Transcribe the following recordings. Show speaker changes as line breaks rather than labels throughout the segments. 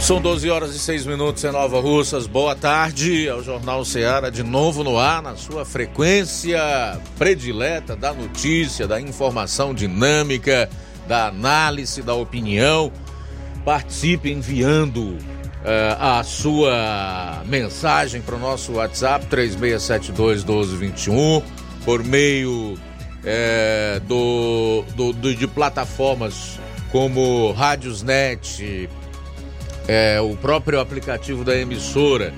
São 12 horas e 6 minutos em Nova Russas. Boa tarde ao Jornal Ceará, de novo no ar, na sua frequência predileta da notícia, da informação dinâmica, da análise, da opinião. Participe enviando uh, a sua mensagem para o nosso WhatsApp 3672 1221 por meio uh, do, do, do, de plataformas como Rádiosnet, é, o próprio aplicativo da emissora,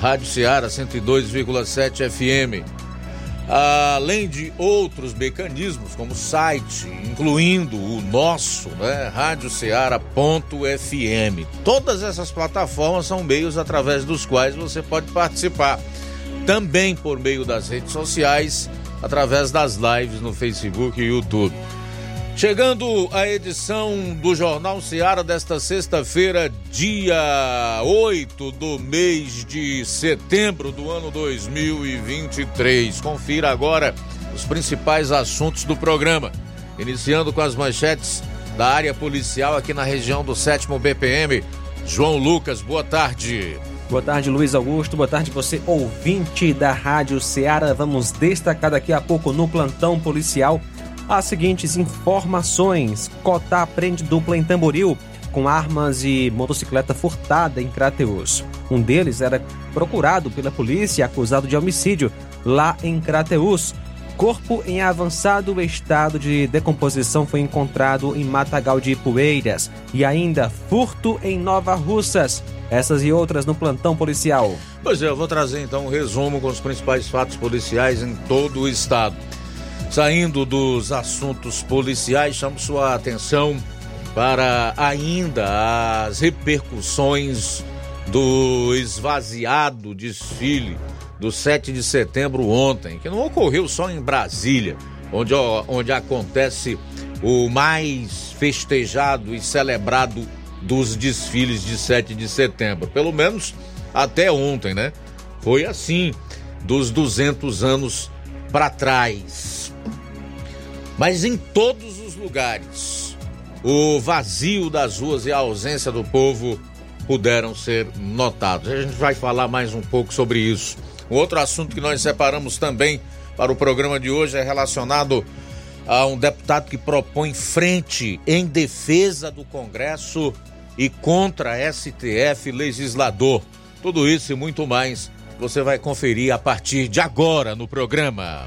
Rádio Ceará 102,7 FM, além de outros mecanismos como site, incluindo o nosso, né, radioceara.fm. Todas essas plataformas são meios através dos quais você pode participar. Também por meio das redes sociais, através das lives no Facebook e YouTube. Chegando a edição do Jornal Seara desta sexta-feira, dia 8 do mês de setembro do ano 2023. Confira agora os principais assuntos do programa. Iniciando com as manchetes da área policial aqui na região do 7 BPM. João Lucas, boa tarde.
Boa tarde, Luiz Augusto. Boa tarde, você ouvinte da Rádio Ceará. Vamos destacar daqui a pouco no plantão policial as seguintes informações. Cotá prende dupla em Tamboril com armas e motocicleta furtada em Crateus. Um deles era procurado pela polícia acusado de homicídio lá em Crateus. Corpo em avançado estado de decomposição foi encontrado em Matagal de Poeiras. E ainda furto em Nova Russas. Essas e outras no plantão policial.
Pois é, eu vou trazer então um resumo com os principais fatos policiais em todo o estado. Saindo dos assuntos policiais, chamo sua atenção para ainda as repercussões do esvaziado desfile do 7 de setembro ontem, que não ocorreu só em Brasília, onde, onde acontece o mais festejado e celebrado dos desfiles de 7 de setembro. Pelo menos até ontem, né? Foi assim, dos 200 anos para trás. Mas em todos os lugares, o vazio das ruas e a ausência do povo puderam ser notados. A gente vai falar mais um pouco sobre isso. Um outro assunto que nós separamos também para o programa de hoje é relacionado a um deputado que propõe frente em defesa do Congresso e contra STF legislador. Tudo isso e muito mais você vai conferir a partir de agora no programa.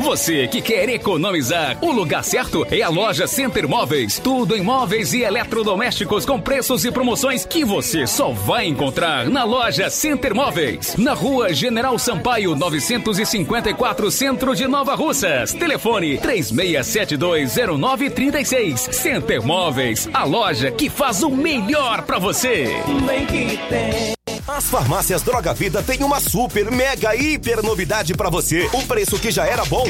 Você que quer economizar, o lugar certo é a loja Center Móveis. Tudo em móveis e eletrodomésticos com preços e promoções que você só vai encontrar na loja Center Móveis. Na rua General Sampaio, 954, Centro de Nova Russas. Telefone 36720936. Center Móveis, a loja que faz o melhor para você.
As farmácias Droga Vida têm uma super, mega, hiper novidade para você. O preço que já era bom,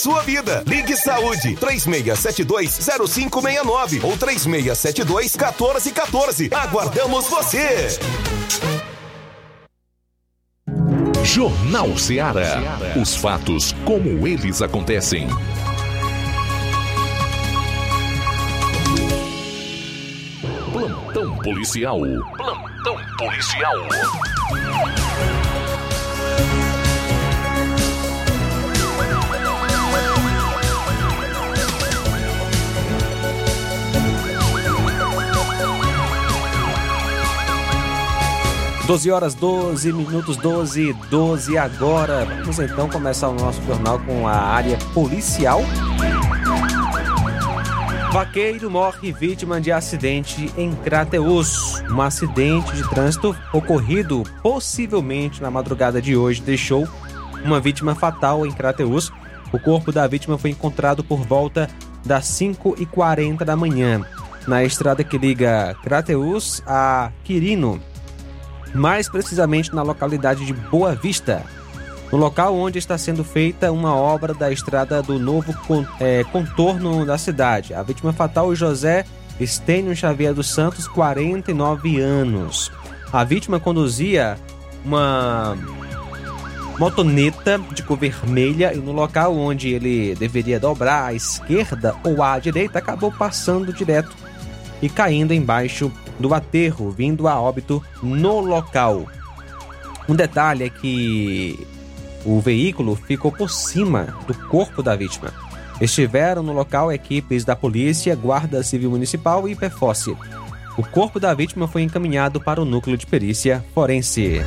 sua vida. Ligue Saúde 36720569 ou 36721414. Aguardamos você.
Jornal Ceará. Os fatos como eles acontecem. Plantão policial. Plantão policial.
Doze horas 12 minutos 12 12 agora. Vamos então começar o nosso jornal com a área policial. Vaqueiro morre vítima de acidente em Crateus. Um acidente de trânsito ocorrido possivelmente na madrugada de hoje deixou uma vítima fatal em Crateus. O corpo da vítima foi encontrado por volta das 5h40 da manhã, na estrada que liga Crateus a Quirino, mais precisamente na localidade de Boa Vista, no local onde está sendo feita uma obra da estrada do novo eh, contorno da cidade. A vítima fatal é José Estênio Xavier dos Santos, 49 anos. A vítima conduzia uma motoneta de cor vermelha e no local onde ele deveria dobrar à esquerda ou à direita acabou passando direto e caindo embaixo do aterro, vindo a óbito no local. Um detalhe é que o veículo ficou por cima do corpo da vítima. Estiveram no local equipes da polícia, Guarda Civil Municipal e PFOSSE. O corpo da vítima foi encaminhado para o núcleo de perícia forense.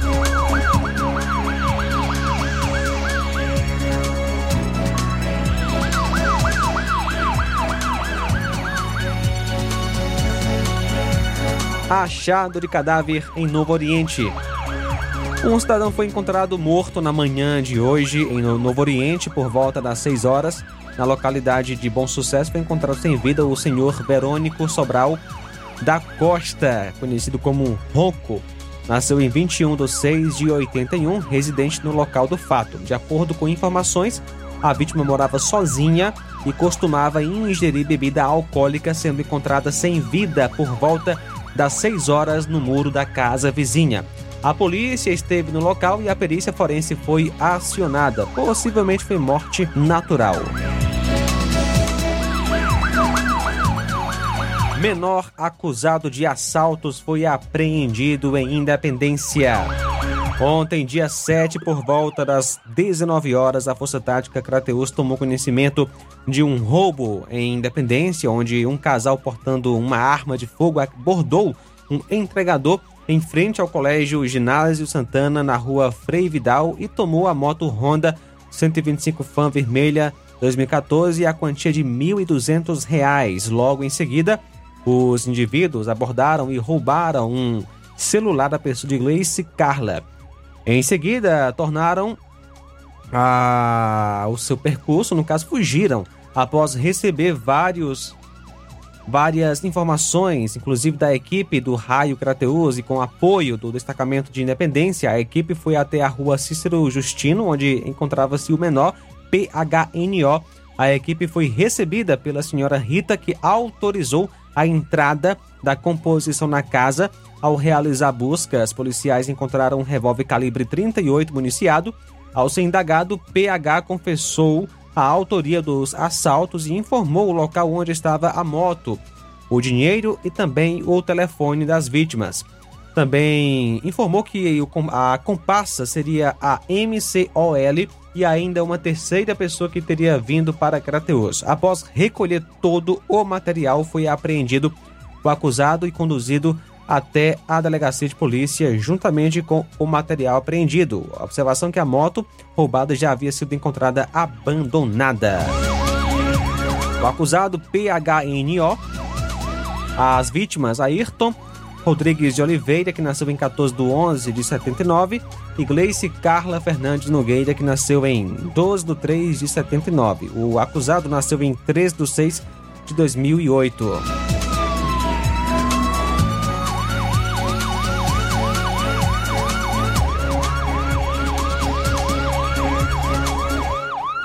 Achado de cadáver em Novo Oriente. Um cidadão foi encontrado morto na manhã de hoje em Novo Oriente por volta das 6 horas. Na localidade de Bom Sucesso foi encontrado sem vida o senhor Verônico Sobral da Costa, conhecido como Ronco. Nasceu em 21 de 6 de 81, residente no local do fato. De acordo com informações, a vítima morava sozinha e costumava ingerir bebida alcoólica, sendo encontrada sem vida por volta das 6 horas no muro da casa vizinha. A polícia esteve no local e a perícia forense foi acionada. Possivelmente foi morte natural. Menor acusado de assaltos foi apreendido em Independência. Ontem, dia 7, por volta das 19 horas, a Força Tática Crateus tomou conhecimento de um roubo em Independência, onde um casal portando uma arma de fogo abordou um entregador em frente ao Colégio Ginásio Santana, na rua Frei Vidal, e tomou a moto Honda 125 Fan Vermelha 2014 e a quantia de R$ 1.200. Logo em seguida, os indivíduos abordaram e roubaram um celular da pessoa de Gleice Carla. Em seguida, tornaram a... o seu percurso, no caso, fugiram após receber vários várias informações, inclusive da equipe do Raio Crateus e com apoio do destacamento de Independência, a equipe foi até a rua Cícero Justino, onde encontrava-se o menor PHNO. A equipe foi recebida pela senhora Rita, que autorizou a entrada da composição na casa. Ao realizar buscas, policiais encontraram um revólver calibre 38 municiado. Ao ser indagado, PH confessou a autoria dos assaltos e informou o local onde estava a moto, o dinheiro e também o telefone das vítimas. Também informou que a comparsa seria a MCOL e ainda uma terceira pessoa que teria vindo para Crateus. Após recolher todo o material, foi apreendido o acusado e conduzido até a delegacia de polícia juntamente com o material apreendido. A observação que a moto roubada já havia sido encontrada abandonada. O acusado PHNO, as vítimas Ayrton Rodrigues de Oliveira, que nasceu em 14 de 11 de 79, e Gleice Carla Fernandes Nogueira, que nasceu em 12 de 3 de 79. O acusado nasceu em 13 de 6 de 2008.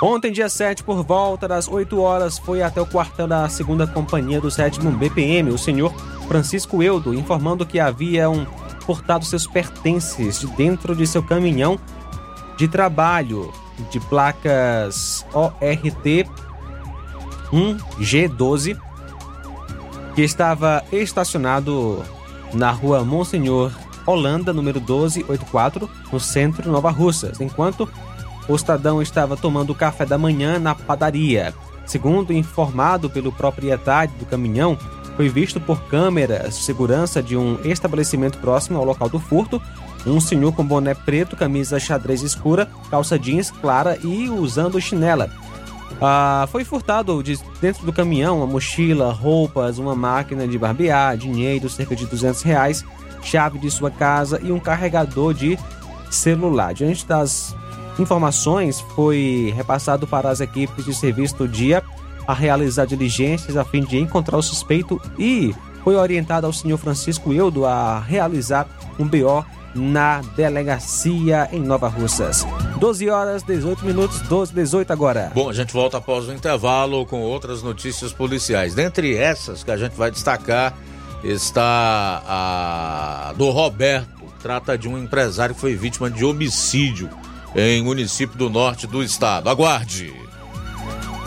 Ontem, dia 7, por volta das 8 horas, foi até o quartel da segunda companhia do 7 BPM, o senhor Francisco Eudo, informando que haviam portado seus pertences de dentro de seu caminhão de trabalho de placas ORT 1G12, que estava estacionado na rua Monsenhor Holanda, número 1284, no centro de Nova Russas, enquanto o cidadão estava tomando café da manhã na padaria. Segundo informado pelo proprietário do caminhão, foi visto por câmeras de segurança de um estabelecimento próximo ao local do furto um senhor com boné preto, camisa xadrez escura, calça jeans clara e usando chinela. Ah, foi furtado de dentro do caminhão uma mochila, roupas, uma máquina de barbear, dinheiro, cerca de 200 reais, chave de sua casa e um carregador de celular. Diante das informações, foi repassado para as equipes de serviço do dia a realizar diligências a fim de encontrar o suspeito e foi orientado ao senhor Francisco Eudo a realizar um BO na delegacia em Nova Russas. 12 horas, 18 minutos, 12, 18 agora.
Bom, a gente volta após o intervalo com outras notícias policiais. Dentre essas que a gente vai destacar está a do Roberto. Trata de um empresário que foi vítima de homicídio em município do norte do estado. Aguarde.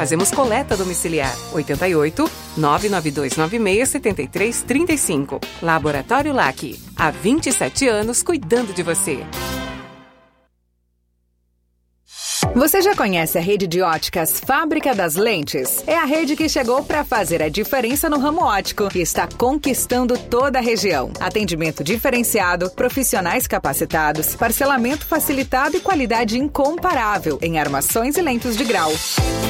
Fazemos coleta domiciliar 88 99296 7335. Laboratório LAC. Há 27 anos cuidando de você.
Você já conhece a rede de óticas Fábrica das Lentes? É a rede que chegou para fazer a diferença no ramo óptico e está conquistando toda a região. Atendimento diferenciado, profissionais capacitados, parcelamento facilitado e qualidade incomparável em armações e lentes de grau.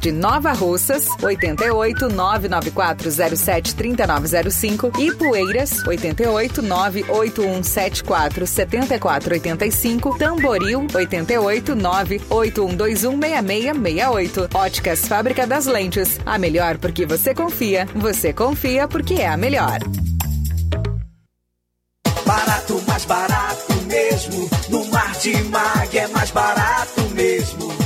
de Nova Russas, 88 99407 3905 e Poeiras, 88 98174 7485, Tamboril, 88 981 81216668. Óticas Fábrica das Lentes. A melhor porque você confia. Você confia porque é a melhor.
barato, mais barato mesmo. No Martimag é mais barato mesmo.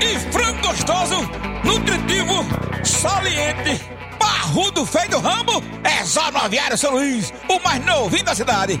E frango gostoso, nutritivo, saliente, barrudo feio do ramo, é só no Aviário São Luís, o mais novinho da cidade.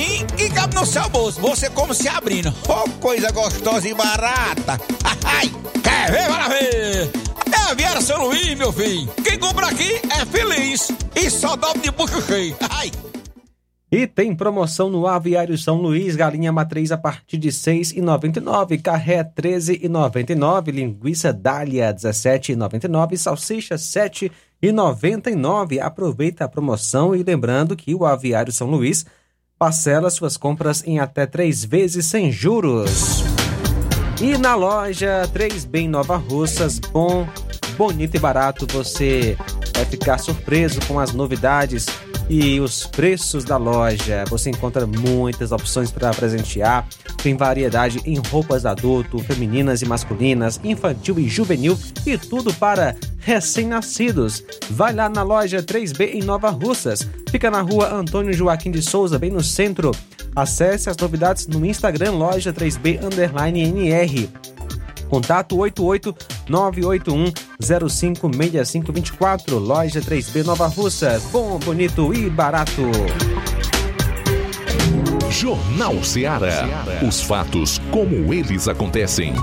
precinho que cabe no seu bolso. Você como se abrindo. Oh, coisa gostosa e barata. Ai, quer ver? Bora ver. É Aviário São Luís, meu filho. Quem compra aqui é feliz. E só dobra de bucho cheio. Ai.
E tem promoção no Aviário São Luís, galinha matriz a partir de R$ 6,99, carré R$ 13,99, linguiça dália R$ 17,99, salsicha R$ 7,99. Aproveita a promoção e lembrando que o Aviário São Luís parcela suas compras em até três vezes sem juros. E na loja 3B em Nova Russas, bom, bonito e barato, você vai ficar surpreso com as novidades e os preços da loja. Você encontra muitas opções para presentear. Tem variedade em roupas adulto, femininas e masculinas, infantil e juvenil e tudo para recém-nascidos. Vai lá na loja 3B em Nova Russas. Fica na rua Antônio Joaquim de Souza, bem no centro. Acesse as novidades no Instagram loja 3B underline NR. Contato 88981056524, loja 3B Nova Russa. Bom, bonito e barato.
Jornal Ceará. Os fatos como eles acontecem.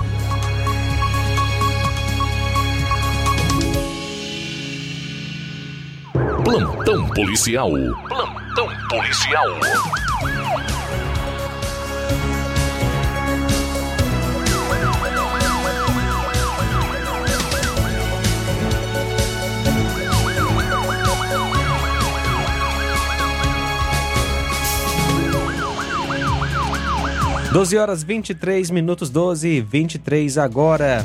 Plantão policial. Plantão policial.
Doze horas 23 minutos 12 e 23 agora.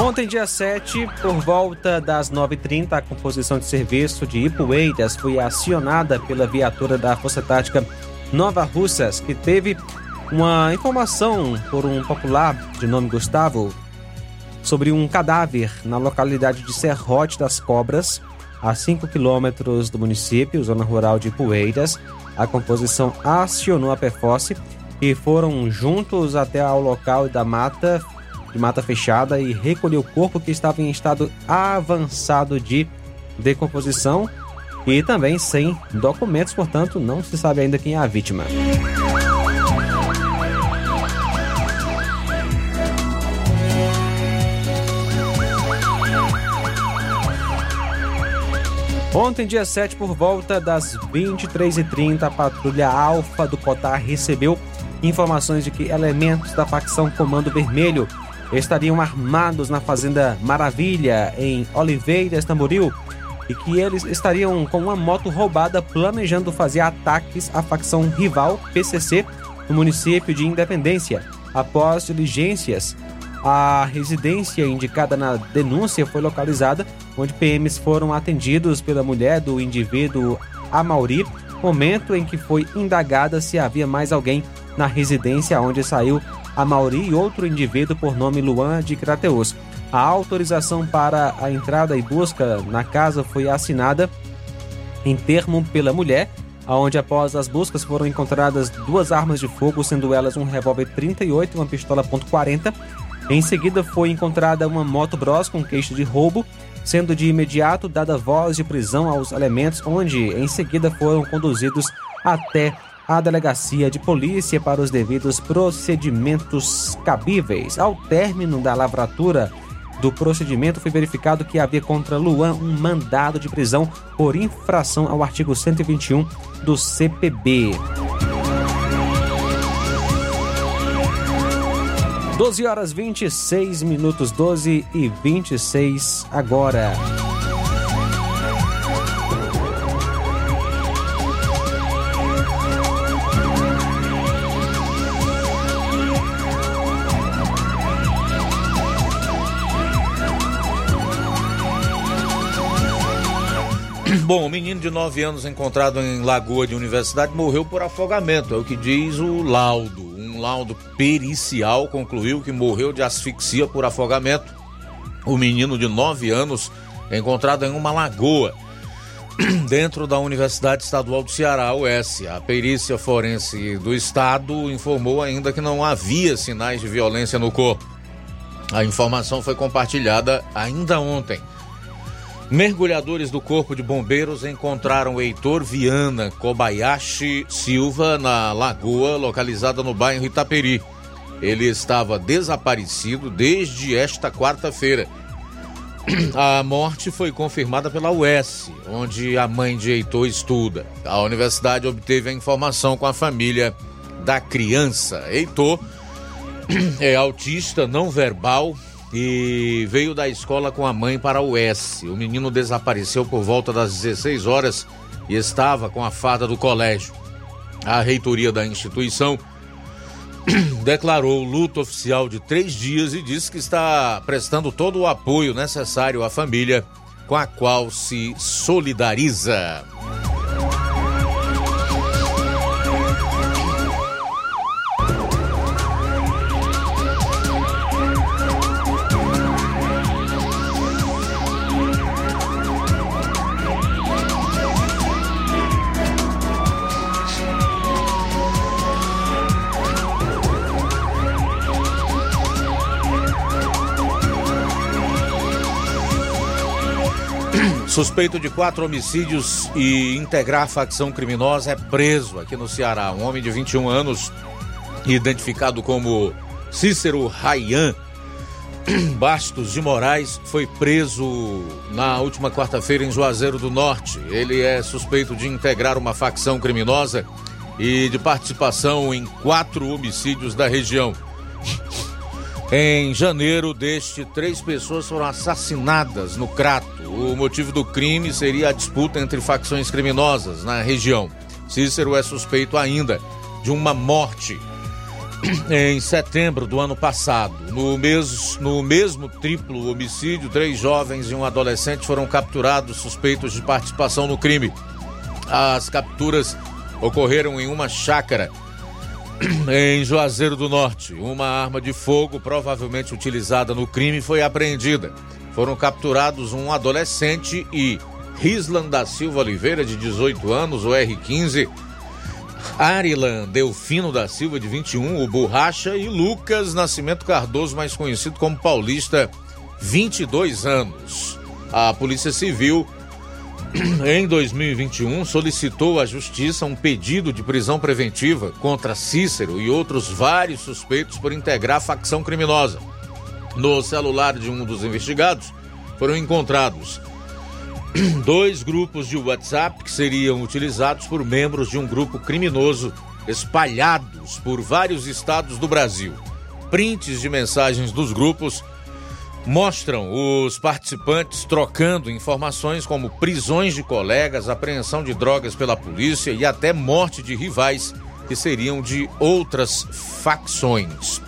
Ontem, dia 7, por volta das 9h30, a composição de serviço de Ipueiras foi acionada pela viatura da Força Tática Nova Russas, que teve uma informação por um popular de nome Gustavo sobre um cadáver na localidade de Serrote das Cobras, a 5 quilômetros do município, zona rural de Ipueiras. A composição acionou a PFOSSE e foram juntos até ao local da mata de mata fechada e recolheu o corpo que estava em estado avançado de decomposição e também sem documentos, portanto, não se sabe ainda quem é a vítima. Ontem, dia 7, por volta das 23h30, a patrulha Alfa do Cotar recebeu informações de que elementos da facção Comando Vermelho estariam armados na Fazenda Maravilha, em Oliveiras, Tamboril, e que eles estariam com uma moto roubada planejando fazer ataques à facção rival PCC no município de Independência. Após diligências, a residência indicada na denúncia foi localizada, onde PMs foram atendidos pela mulher do indivíduo Amauri, momento em que foi indagada se havia mais alguém na residência onde saiu a Mauri e outro indivíduo por nome Luan de Crateus. A autorização para a entrada e busca na casa foi assinada em termo pela mulher, onde após as buscas foram encontradas duas armas de fogo, sendo elas um revólver 38 e uma pistola .40. Em seguida foi encontrada uma moto Bros com queixo de roubo, sendo de imediato dada voz de prisão aos elementos, onde em seguida foram conduzidos até a delegacia de polícia para os devidos procedimentos cabíveis. Ao término da lavratura do procedimento, foi verificado que havia contra Luan um mandado de prisão por infração ao artigo 121 do CPB. 12 horas 26 minutos, 12 e 26 agora.
Bom, o menino de 9 anos encontrado em Lagoa de Universidade morreu por afogamento, é o que diz o laudo. Um laudo pericial concluiu que morreu de asfixia por afogamento. O menino de 9 anos encontrado em uma lagoa dentro da Universidade Estadual do Ceará, UES. A perícia forense do estado informou ainda que não havia sinais de violência no corpo. A informação foi compartilhada ainda ontem. Mergulhadores do Corpo de Bombeiros encontraram Heitor Viana Kobayashi Silva na lagoa localizada no bairro Itaperi. Ele estava desaparecido desde esta quarta-feira. A morte foi confirmada pela UES, onde a mãe de Heitor estuda. A universidade obteve a informação com a família da criança. Heitor é autista não verbal e veio da escola com a mãe para o S. O menino desapareceu por volta das 16 horas e estava com a farda do colégio. A reitoria da instituição declarou luto oficial de três dias e disse que está prestando todo o apoio necessário à família com a qual se solidariza. Suspeito de quatro homicídios e integrar facção criminosa é preso aqui no Ceará. Um homem de 21 anos, identificado como Cícero Rayan Bastos de Moraes, foi preso na última quarta-feira em Juazeiro do Norte. Ele é suspeito de integrar uma facção criminosa e de participação em quatro homicídios da região. Em janeiro deste, três pessoas foram assassinadas no Crato. O motivo do crime seria a disputa entre facções criminosas na região. Cícero é suspeito ainda de uma morte em setembro do ano passado. No, mes, no mesmo triplo homicídio, três jovens e um adolescente foram capturados suspeitos de participação no crime. As capturas ocorreram em uma chácara em Juazeiro do Norte. Uma arma de fogo, provavelmente utilizada no crime, foi apreendida. Foram capturados um adolescente e Rislan da Silva Oliveira, de 18 anos, o R15, Arilan Delfino da Silva, de 21, o Borracha, e Lucas Nascimento Cardoso, mais conhecido como Paulista, 22 anos. A Polícia Civil em 2021, solicitou à Justiça um pedido de prisão preventiva contra Cícero e outros vários suspeitos por integrar facção criminosa. No celular de um dos investigados foram encontrados dois grupos de WhatsApp que seriam utilizados por membros de um grupo criminoso espalhados por vários estados do Brasil. Prints de mensagens dos grupos mostram os participantes trocando informações como prisões de colegas, apreensão de drogas pela polícia e até morte de rivais que seriam de outras facções.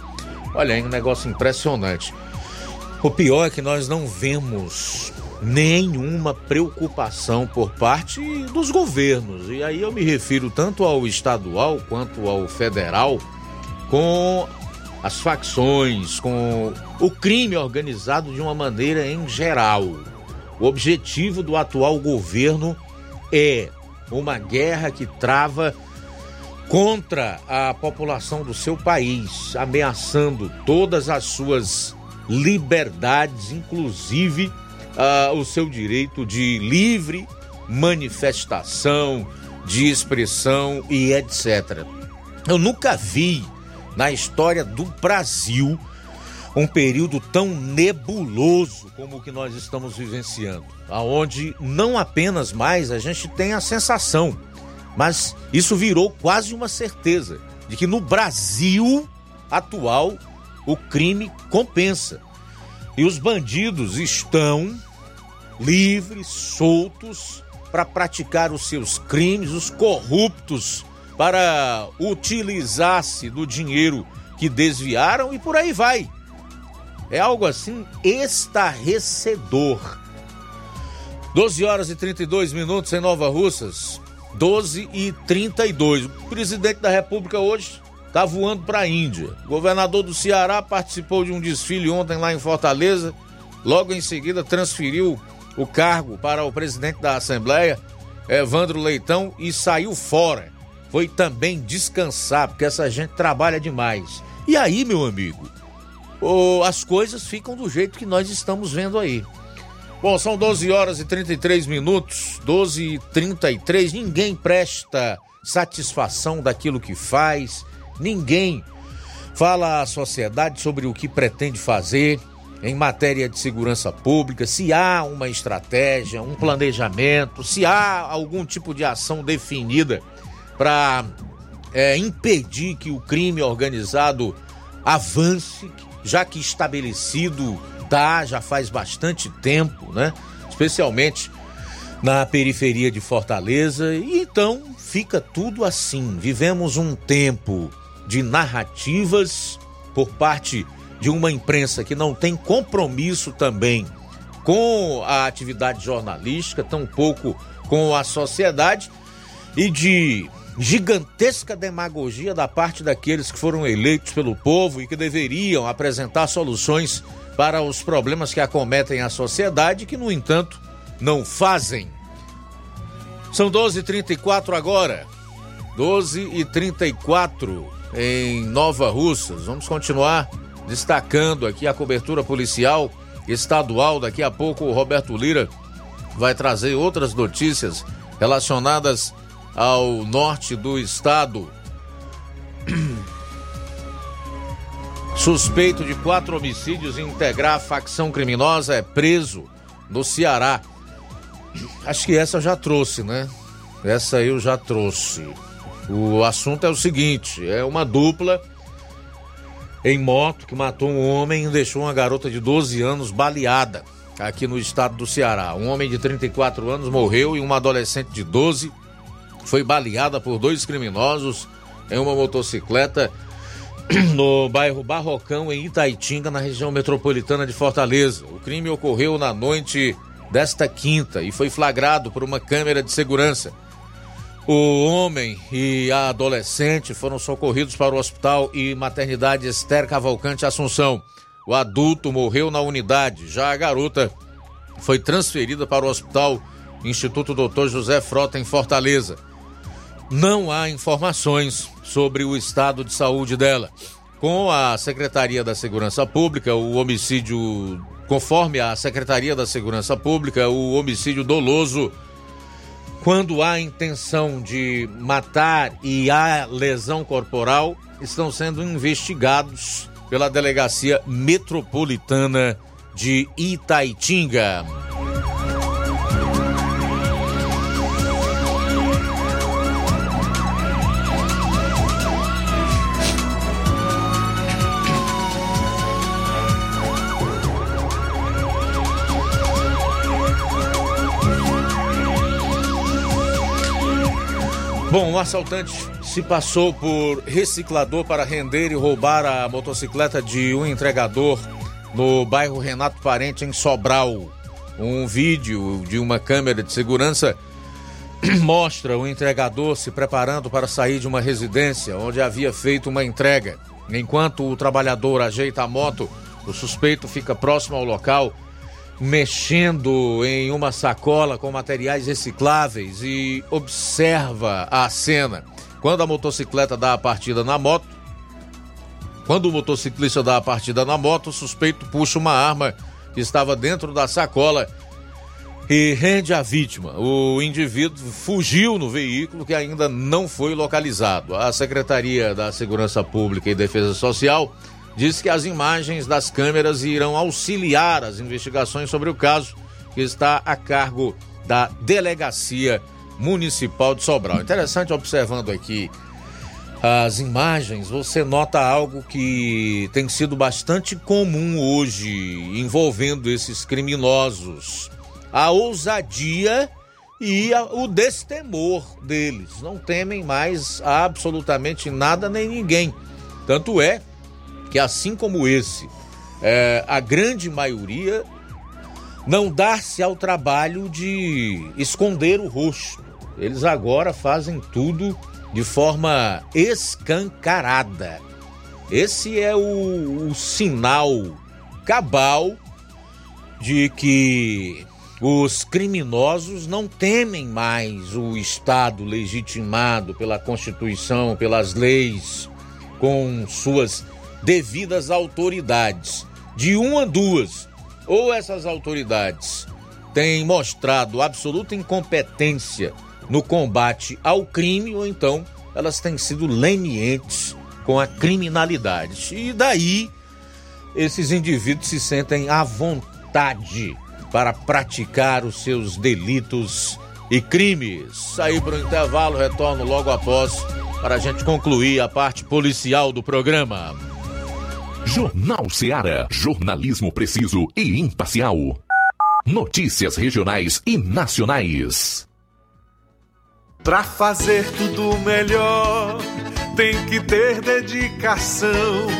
Olha aí, um negócio impressionante. O pior é que nós não vemos nenhuma preocupação por parte dos governos. E aí eu me refiro tanto ao estadual quanto ao federal com as facções, com o crime organizado de uma maneira em geral. O objetivo do atual governo é uma guerra que trava contra a população do seu país, ameaçando todas as suas liberdades, inclusive uh, o seu direito de livre manifestação, de expressão e etc. Eu nunca vi na história do Brasil um período tão nebuloso como o que nós estamos vivenciando, aonde não apenas mais a gente tem a sensação, mas isso virou quase uma certeza de que no Brasil atual o crime compensa. E os bandidos estão livres, soltos para praticar os seus crimes, os corruptos para utilizar-se do dinheiro que desviaram e por aí vai. É algo assim estarrecedor. 12 horas e 32 minutos em Nova Russas. 12 e 32. O presidente da República hoje está voando para a Índia. O governador do Ceará participou de um desfile ontem lá em Fortaleza. Logo em seguida transferiu o cargo para o presidente da Assembleia, Evandro Leitão, e saiu fora. Foi também descansar, porque essa gente trabalha demais. E aí, meu amigo, oh, as coisas ficam do jeito que nós estamos vendo aí. Bom, são 12 horas e 33 minutos, 12 e 33. Ninguém presta satisfação daquilo que faz, ninguém fala à sociedade sobre o que pretende fazer em matéria de segurança pública, se há uma estratégia, um planejamento, se há algum tipo de ação definida para é, impedir que o crime organizado avance, já que estabelecido tá, já faz bastante tempo, né? Especialmente na periferia de Fortaleza, e então fica tudo assim. Vivemos um tempo de narrativas por parte de uma imprensa que não tem compromisso também com a atividade jornalística, tampouco com a sociedade, e de gigantesca demagogia da parte daqueles que foram eleitos pelo povo e que deveriam apresentar soluções para os problemas que acometem a sociedade, que, no entanto, não fazem. São 12h34 agora. 12h34 em Nova Russas. Vamos continuar destacando aqui a cobertura policial estadual. Daqui a pouco o Roberto Lira vai trazer outras notícias relacionadas ao norte do estado. Suspeito de quatro homicídios e integrar a facção criminosa é preso no Ceará. Acho que essa eu já trouxe, né? Essa eu já trouxe. O assunto é o seguinte: é uma dupla em moto que matou um homem e deixou uma garota de 12 anos baleada aqui no estado do Ceará. Um homem de 34 anos morreu e uma adolescente de 12 foi baleada por dois criminosos em uma motocicleta no bairro Barrocão, em Itaitinga, na região metropolitana de Fortaleza. O crime ocorreu na noite desta quinta e foi flagrado por uma câmera de segurança. O homem e a adolescente foram socorridos para o hospital e maternidade Esther Cavalcante Assunção. O adulto morreu na unidade, já a garota foi transferida para o hospital Instituto Dr. José Frota em Fortaleza. Não há informações sobre o estado de saúde dela. Com a Secretaria da Segurança Pública, o homicídio, conforme a Secretaria da Segurança Pública, o homicídio doloso quando há intenção de matar e há lesão corporal, estão sendo investigados pela Delegacia Metropolitana de Itaitinga. Bom, um assaltante se passou por reciclador para render e roubar a motocicleta de um entregador no bairro Renato Parente, em Sobral. Um vídeo de uma câmera de segurança mostra o entregador se preparando para sair de uma residência onde havia feito uma entrega. Enquanto o trabalhador ajeita a moto, o suspeito fica próximo ao local, mexendo em uma sacola com materiais recicláveis e observa a cena. Quando a motocicleta dá a partida na moto, quando o motociclista dá a partida na moto, o suspeito puxa uma arma que estava dentro da sacola e rende a vítima. O indivíduo fugiu no veículo que ainda não foi localizado. A Secretaria da Segurança Pública e Defesa Social diz que as imagens das câmeras irão auxiliar as investigações sobre o caso, que está a cargo da Delegacia Municipal de Sobral. Interessante observando aqui as imagens, você nota algo que tem sido bastante comum hoje envolvendo esses criminosos a ousadia e a, o destemor deles. Não temem mais absolutamente nada nem ninguém. Tanto é que, assim como esse, é, a grande maioria não dá-se ao trabalho de esconder o rosto. Eles agora fazem tudo de forma escancarada. Esse é o, o sinal cabal de que os criminosos não temem mais o Estado legitimado pela Constituição, pelas leis, com suas devidas autoridades. De uma a duas, ou essas autoridades têm mostrado absoluta incompetência no combate ao crime, ou então elas têm sido lenientes com a criminalidade. E daí esses indivíduos se sentem à vontade para praticar os seus delitos e crimes. Saí para o intervalo, retorno logo após para a gente concluir a parte policial do programa.
Jornal Seara. Jornalismo preciso e imparcial. Notícias regionais e nacionais.
Para fazer tudo melhor, tem que ter dedicação.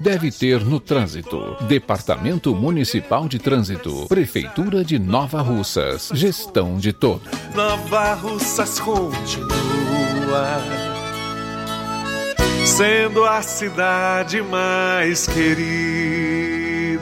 deve ter no trânsito. Departamento Municipal de Trânsito, Prefeitura de Nova Russas, gestão de todos.
Nova Russas continua sendo a cidade mais querida.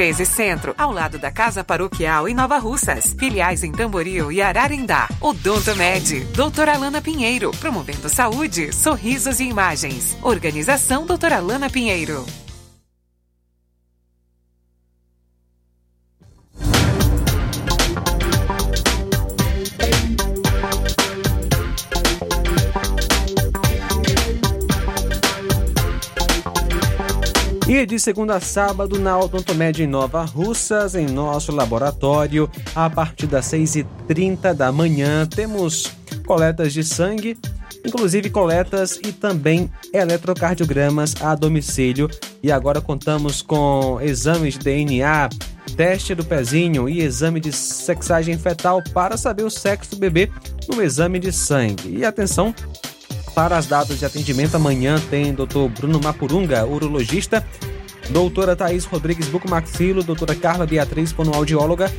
1213 Centro, ao lado da Casa Paroquial em Nova Russas. Filiais em Tamboril e Ararindá. Odonto Med, doutora Alana Pinheiro, promovendo saúde, sorrisos e imagens. Organização doutora Alana Pinheiro.
E de segunda a sábado, na Odontomed em Nova Russas, em nosso laboratório, a partir das 6h30 da manhã, temos coletas de sangue, inclusive coletas e também eletrocardiogramas a domicílio. E agora contamos com exames de DNA, teste do pezinho e exame de sexagem fetal para saber o sexo do bebê no exame de sangue. E atenção, para as datas de atendimento, amanhã tem Dr. Bruno Mapurunga, urologista, doutora Thaís Rodrigues Bucomaxilo, doutora Carla Beatriz, fonoaudióloga,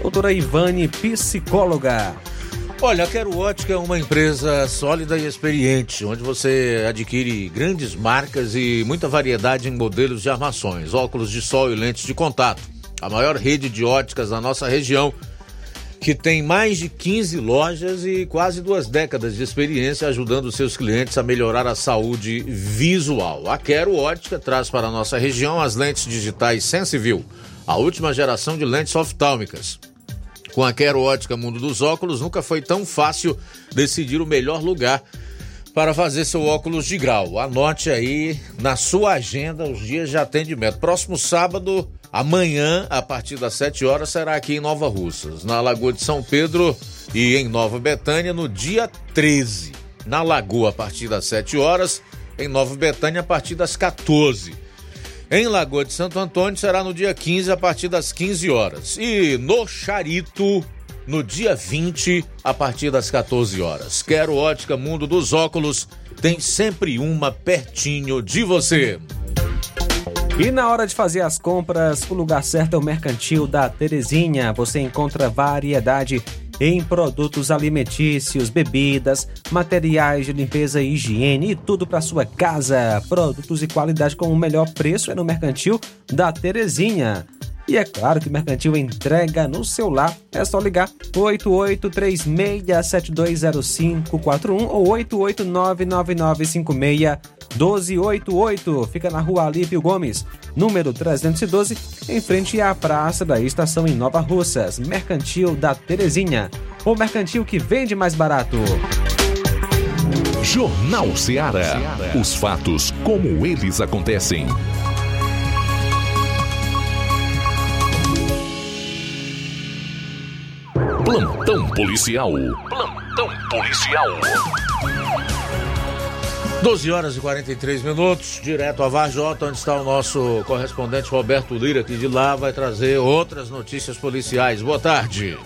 doutora Ivane, psicóloga.
Olha, a Quero Ótica é uma empresa sólida e experiente, onde você adquire grandes marcas e muita variedade em modelos de armações, óculos de sol e lentes de contato. A maior rede de óticas da nossa região que tem mais de 15 lojas e quase duas décadas de experiência ajudando seus clientes a melhorar a saúde visual. A Quero Ótica traz para a nossa região as lentes digitais Sensiview, a última geração de lentes oftálmicas. Com a Quero Ótica Mundo dos Óculos, nunca foi tão fácil decidir o melhor lugar para fazer seu óculos de grau. Anote aí na sua agenda os dias de atendimento. Próximo sábado, amanhã, a partir das 7 horas, será aqui em Nova Russas, na Lagoa de São Pedro e em Nova Betânia no dia 13. Na Lagoa, a partir das 7 horas, em Nova Betânia, a partir das 14. Em Lagoa de Santo Antônio será no dia 15, a partir das 15 horas. E no Charito, no dia 20, a partir das 14 horas. Quero Ótica Mundo dos Óculos, tem sempre uma pertinho de você.
E na hora de fazer as compras, o lugar certo é o Mercantil da Terezinha. Você encontra variedade em produtos alimentícios, bebidas, materiais de limpeza e higiene e tudo para sua casa. Produtos e qualidade com o melhor preço é no Mercantil da Terezinha. E é claro que o Mercantil entrega no celular. É só ligar 8836720541 ou 88999561288. Fica na rua Alípio Gomes, número 312, em frente à Praça da Estação em Nova Russas. Mercantil da Terezinha. O mercantil que vende mais barato.
Jornal Ceará. Os fatos como eles acontecem. Plantão policial. Plantão policial.
12 horas e 43 minutos, direto a Varjota, onde está o nosso correspondente Roberto Lira, que de lá vai trazer outras notícias policiais. Boa tarde.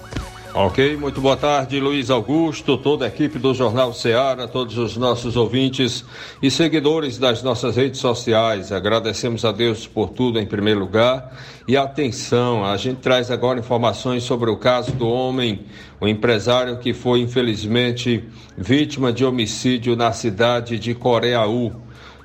Ok, muito boa tarde, Luiz Augusto, toda a equipe do Jornal Ceará, todos os nossos ouvintes e seguidores das nossas redes sociais. Agradecemos a Deus por tudo em primeiro lugar. E atenção, a gente traz agora informações sobre o caso do homem, o empresário que foi infelizmente vítima de homicídio na cidade de Coreaú.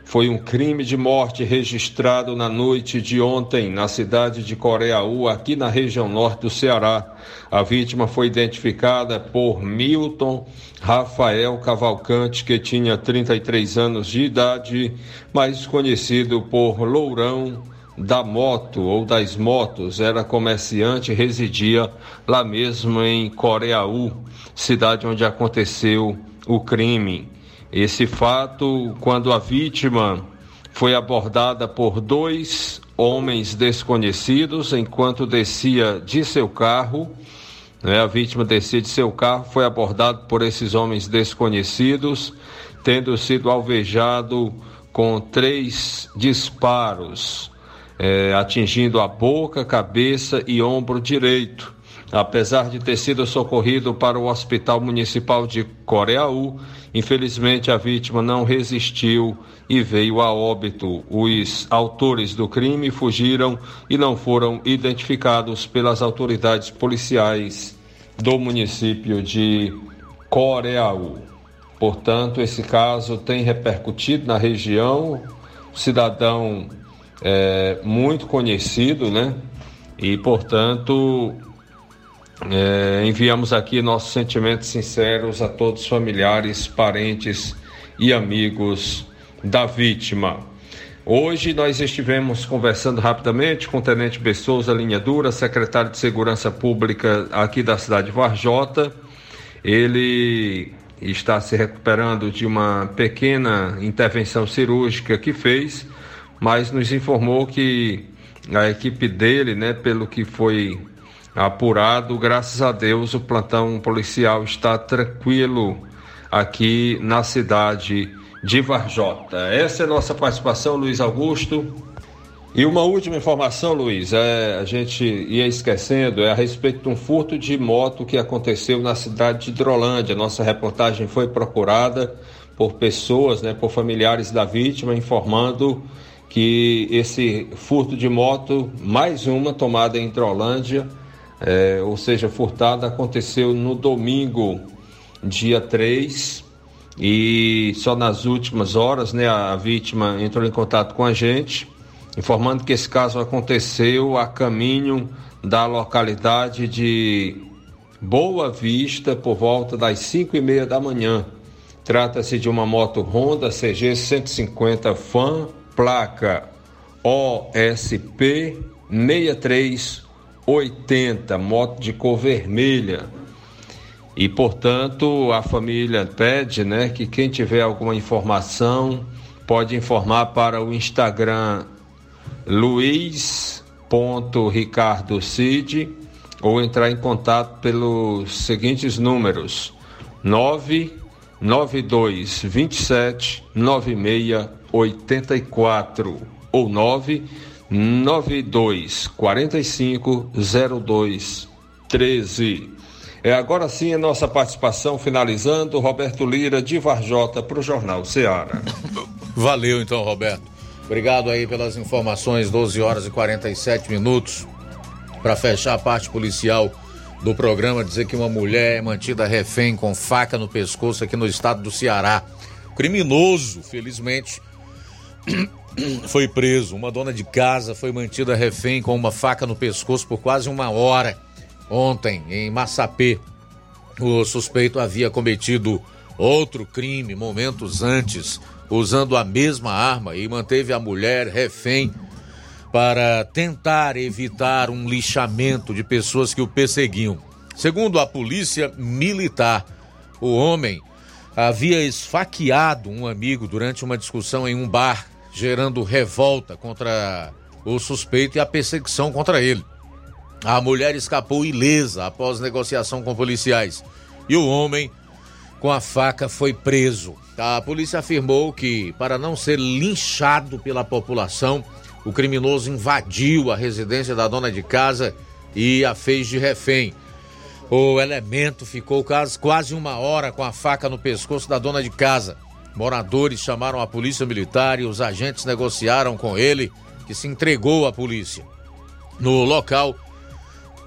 Foi um crime de morte registrado na noite de ontem na cidade de Coreaú, aqui na região norte do Ceará. A vítima foi identificada por Milton Rafael Cavalcante, que tinha 33 anos de idade, mais conhecido por Lourão da Moto ou das Motos. Era comerciante e residia lá mesmo em Coreaú, cidade onde aconteceu o crime. Esse fato, quando a vítima foi abordada por dois homens desconhecidos enquanto descia de seu carro. Né, a vítima descia de seu carro, foi abordado por esses homens desconhecidos, tendo sido alvejado com três disparos, é, atingindo a boca, cabeça e ombro direito. Apesar de ter sido socorrido para o Hospital Municipal de Coreaú, infelizmente a vítima não resistiu e veio a óbito. Os autores do crime fugiram e não foram identificados pelas autoridades policiais do município de Coreaú. Portanto, esse caso tem repercutido na região. Cidadão é, muito conhecido, né? E, portanto, é, enviamos aqui nossos sentimentos sinceros a todos os familiares, parentes e amigos da vítima. Hoje nós estivemos conversando rapidamente com o Tenente Bessouza Linha Dura, secretário de Segurança Pública aqui da cidade de Varjota. Ele está se recuperando de uma pequena intervenção cirúrgica que fez, mas nos informou que a equipe dele, né, pelo que foi apurado, graças a Deus o plantão policial está tranquilo aqui na cidade de Varjota. Essa é a nossa participação, Luiz Augusto. E uma última informação, Luiz, é, a gente ia esquecendo, é a respeito de um furto de moto que aconteceu na cidade de Hidrolândia. Nossa reportagem foi procurada por pessoas, né, por familiares da vítima, informando que esse furto de moto, mais uma tomada em Hidrolândia, é, ou seja, furtada, aconteceu no domingo, dia 3, e só nas últimas horas, né, a vítima entrou em contato com a gente, informando que esse caso aconteceu a caminho da localidade de Boa Vista, por volta das 5 e meia da manhã. Trata-se de uma moto Honda CG 150 Fan, placa OSP 6380, moto de cor vermelha. E, portanto, a família pede né, que quem tiver alguma informação pode informar para o Instagram luiz.ricardocid ou entrar em contato pelos seguintes números: 992 27 96 84 ou 992 45 02 13. É agora sim a nossa participação finalizando. Roberto Lira de Varjota para o Jornal Ceará.
Valeu então, Roberto. Obrigado aí pelas informações, 12 horas e 47 minutos. Para fechar a parte policial do programa, dizer que uma mulher é mantida refém com faca no pescoço aqui no estado do Ceará. Criminoso, felizmente, foi preso. Uma dona de casa foi mantida refém com uma faca no pescoço por quase uma hora ontem em Massapê. O suspeito havia cometido outro crime momentos antes, usando a mesma arma e manteve a mulher refém para tentar evitar um lixamento de pessoas que o perseguiam. Segundo a polícia militar, o homem havia esfaqueado um amigo durante uma discussão em um bar, gerando revolta contra o suspeito e a perseguição contra ele. A mulher escapou ilesa após negociação com policiais e o homem com a faca foi preso. A polícia afirmou que, para não ser linchado pela população, o criminoso invadiu a residência da dona de casa e a fez de refém. O elemento ficou quase uma hora com a faca no pescoço da dona de casa. Moradores chamaram a polícia militar e os agentes negociaram com ele, que se entregou à polícia. No local,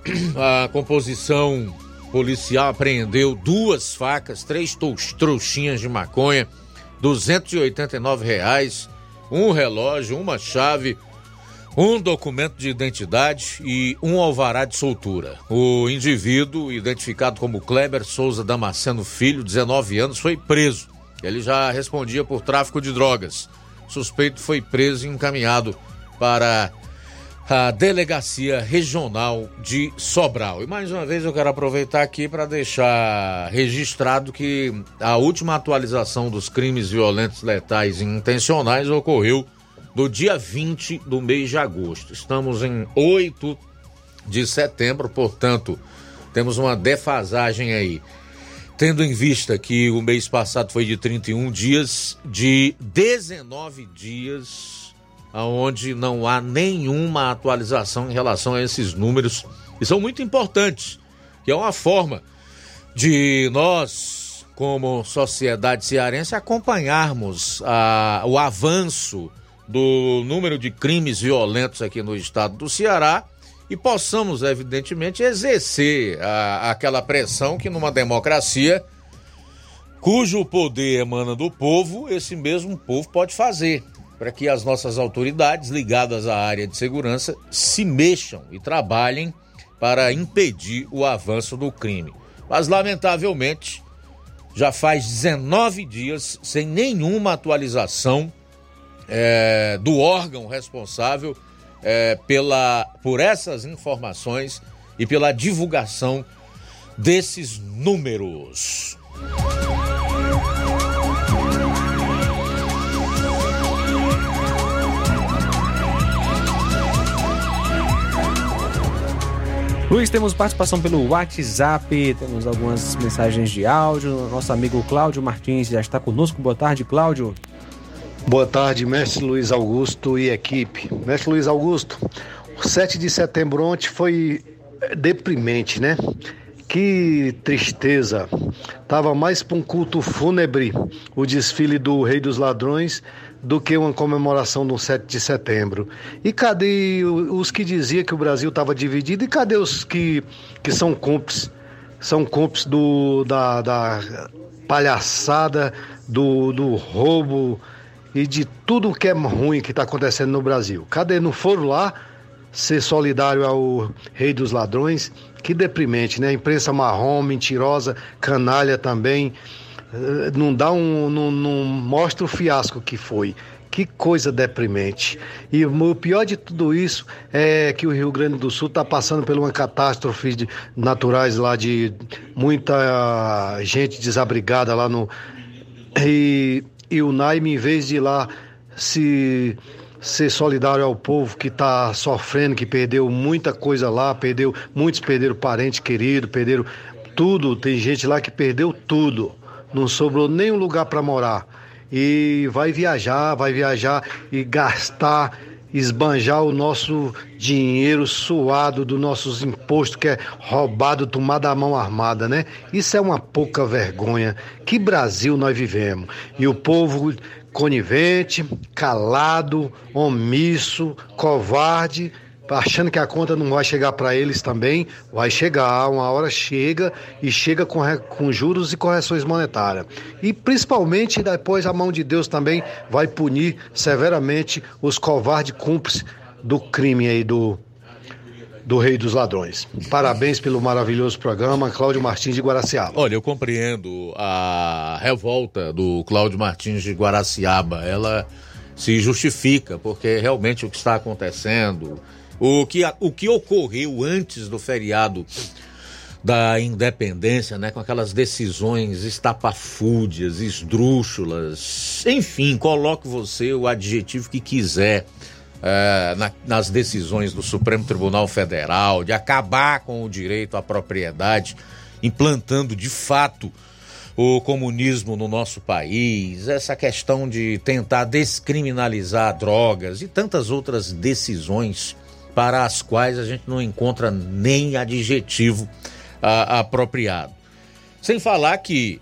a composição policial apreendeu duas facas, três trouxinhas de maconha, 289 reais, um relógio, uma chave, um documento de identidade e um alvará de soltura. O indivíduo, identificado como Kleber Souza Damasceno Filho, 19 anos, foi preso. Ele já respondia por tráfico de drogas. Suspeito foi preso e encaminhado para a Delegacia Regional de Sobral. E mais uma vez eu quero aproveitar aqui para deixar registrado que a última atualização dos crimes violentos, letais e intencionais ocorreu no dia 20 do mês de agosto. Estamos em 8 de setembro, portanto, temos uma defasagem aí. Tendo em vista que o mês passado foi de 31 dias, de 19 dias onde não há nenhuma atualização em relação a esses números, e são muito importantes, que é uma forma de nós, como sociedade cearense, acompanharmos a, o avanço do número de crimes violentos aqui no estado do Ceará e possamos, evidentemente, exercer a, aquela pressão que numa democracia cujo poder emana do povo, esse mesmo povo pode fazer para que as nossas autoridades ligadas à área de segurança se mexam e trabalhem para impedir o avanço do crime. Mas, lamentavelmente, já faz 19 dias sem nenhuma atualização é, do órgão responsável é, pela, por essas informações e pela divulgação desses números.
Luiz, temos participação pelo WhatsApp, temos algumas mensagens de áudio. Nosso amigo Cláudio Martins já está conosco. Boa tarde, Cláudio.
Boa tarde, mestre Luiz Augusto e equipe. Mestre Luiz Augusto, o 7 de setembro ontem foi deprimente, né? Que tristeza. Tava mais para um culto fúnebre o desfile do Rei dos Ladrões do que uma comemoração do 7 de setembro. E cadê os que diziam que o Brasil estava dividido? E cadê os que, que são cúmplices? São cúmplices do, da, da palhaçada, do, do roubo e de tudo que é ruim que está acontecendo no Brasil. Cadê? Não foram lá ser solidário ao rei dos ladrões. Que deprimente, né? Imprensa marrom, mentirosa, canalha também. Eh, Não dá um. Não, não mostra o fiasco que foi. Que coisa deprimente. E o pior de tudo isso é que o Rio Grande do Sul está passando por uma catástrofe de, naturais lá de muita gente desabrigada lá no. E, e o Naime, em vez de ir lá se ser solidário ao povo que está sofrendo, que perdeu muita coisa lá, perdeu, muitos perderam parente querido, perderam tudo, tem gente lá que perdeu tudo, não sobrou nenhum lugar para morar. E vai viajar, vai viajar e gastar, esbanjar o nosso dinheiro suado dos nossos impostos, que é roubado, tomado à mão armada, né? Isso é uma pouca vergonha. Que Brasil nós vivemos? E o povo conivente, calado, omisso, covarde, achando que a conta não vai chegar para eles também, vai chegar, uma hora chega e chega com, com juros e correções monetárias. E principalmente depois a mão de Deus também vai punir severamente os covardes cúmplices do crime aí do, do Rei dos Ladrões. Parabéns pelo maravilhoso programa, Cláudio Martins de Guaraciaba.
Olha, eu compreendo a revolta do Cláudio Martins de Guaraciaba. Ela se justifica, porque realmente o que está acontecendo, o que, o que ocorreu antes do feriado da independência, né, com aquelas decisões estapafúdias, esdrúxulas, enfim, coloque você o adjetivo que quiser eh, na- nas decisões do Supremo Tribunal Federal, de acabar com o direito à propriedade, implantando de fato o comunismo no nosso país, essa questão de tentar descriminalizar drogas e tantas outras decisões para as quais a gente não encontra nem adjetivo ah, apropriado. Sem falar que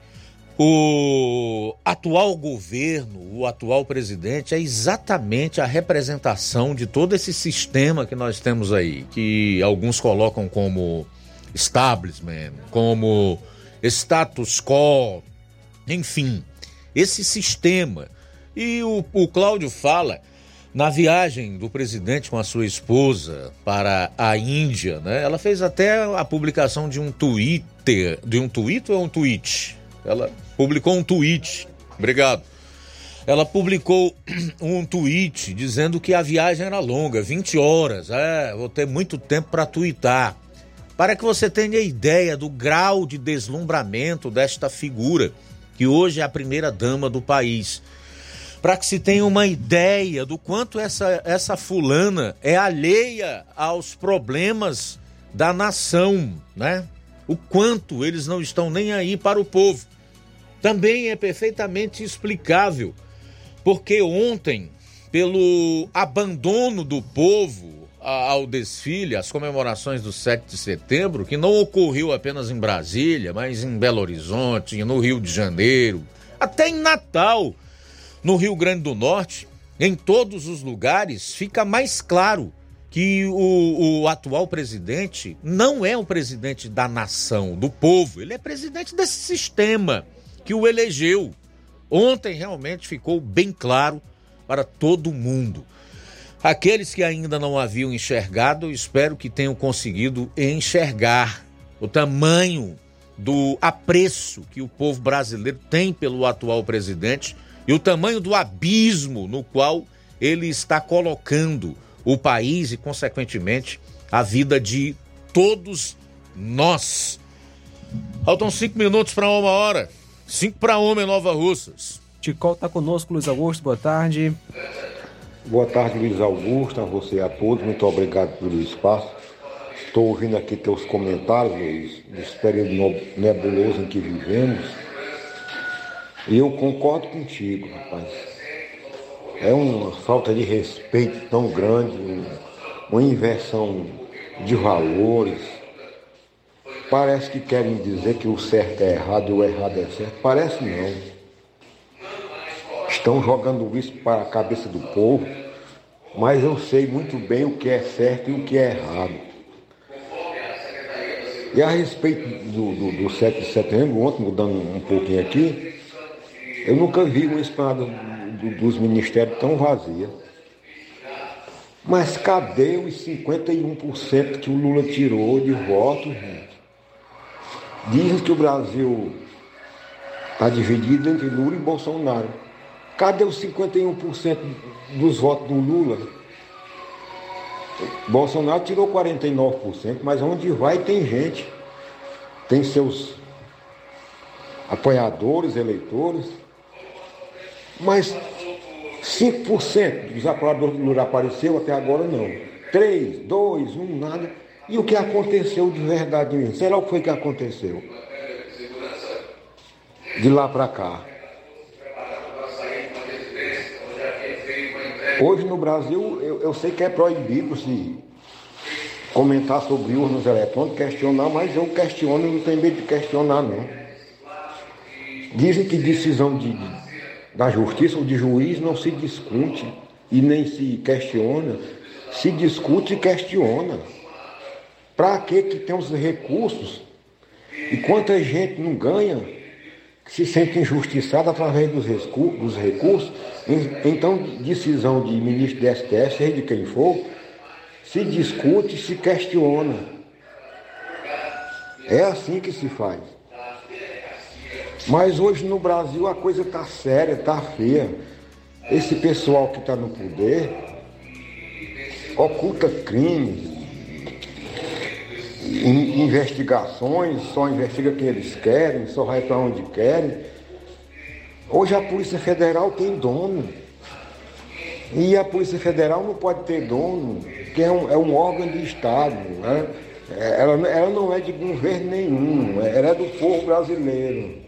o atual governo, o atual presidente, é exatamente a representação de todo esse sistema que nós temos aí, que alguns colocam como establishment, como status quo, enfim, esse sistema. E o, o Cláudio fala na viagem do presidente com a sua esposa para a Índia, né? Ela fez até a publicação de um Twitter, de um tweet ou um tweet? Ela publicou um tweet. Obrigado. Ela publicou um tweet dizendo que a viagem era longa, 20 horas. É, vou ter muito tempo para twittar. Para que você tenha ideia do grau de deslumbramento desta figura, que hoje é a primeira dama do país. Para que se tenha uma ideia do quanto essa, essa fulana é alheia aos problemas da nação, né? O quanto eles não estão nem aí para o povo. Também é perfeitamente explicável, porque ontem, pelo abandono do povo ao desfile, às comemorações do 7 de setembro, que não ocorreu apenas em Brasília, mas em Belo Horizonte, no Rio de Janeiro, até em Natal, no Rio Grande do Norte, em todos os lugares, fica mais claro que o, o atual presidente não é um presidente da nação, do povo, ele é presidente desse sistema que o elegeu. Ontem realmente ficou bem claro para todo mundo. Aqueles que ainda não haviam enxergado, espero que tenham conseguido enxergar o tamanho do apreço que o povo brasileiro tem pelo atual presidente e o tamanho do abismo no qual ele está colocando o país e, consequentemente, a vida de todos nós. Faltam cinco minutos para uma hora. Cinco para uma em Nova Russas.
Ticol está conosco, Luiz Augusto, boa tarde.
Boa tarde, Luiz Augusto, a você e a todos. Muito obrigado pelo espaço. Estou ouvindo aqui teus comentários, Luiz, desse período nebuloso em que vivemos. E eu concordo contigo, rapaz. É uma falta de respeito tão grande, um- uma inversão de valores. Parece que querem dizer que o certo é errado e o errado é certo. Parece não estão jogando isso para a cabeça do povo, mas eu sei muito bem o que é certo e o que é errado. E a respeito do, do, do 7 de setembro, ontem, mudando um pouquinho aqui, eu nunca vi uma esplanada do- dos ministérios tão vazia. Mas cadê os 51% que o Lula tirou de votos, gente? Dizem que o Brasil está dividido entre Lula e Bolsonaro. Cadê os 51% dos votos do Lula? Bolsonaro tirou 49%, mas onde vai tem gente. Tem seus apoiadores, eleitores. Mas 5% dos apoiadores do Lula apareceu até agora não. 3, 2, 1, nada. E o que aconteceu de verdade mesmo? Será o que foi que aconteceu? De lá para cá. Hoje no Brasil, eu, eu sei que é proibido se comentar sobre urnas eletrônicas, questionar, mas eu questiono, não tenho medo de questionar não. Dizem que decisão de, de, da justiça ou de juiz não se discute e nem se questiona, se discute e questiona. Para que que tem os recursos? E quanta gente não ganha, se sente injustiçada através dos, dos recursos, então decisão de ministro do STF, seja de quem for, se discute, se questiona. É assim que se faz. Mas hoje no Brasil a coisa está séria, está feia. Esse pessoal que está no poder oculta crimes, investigações, só investiga quem eles querem, só vai para onde querem. Hoje a Polícia Federal tem dono. E a Polícia Federal não pode ter dono, que é um, é um órgão de Estado. Né? Ela, ela não é de governo nenhum, ela é do povo brasileiro.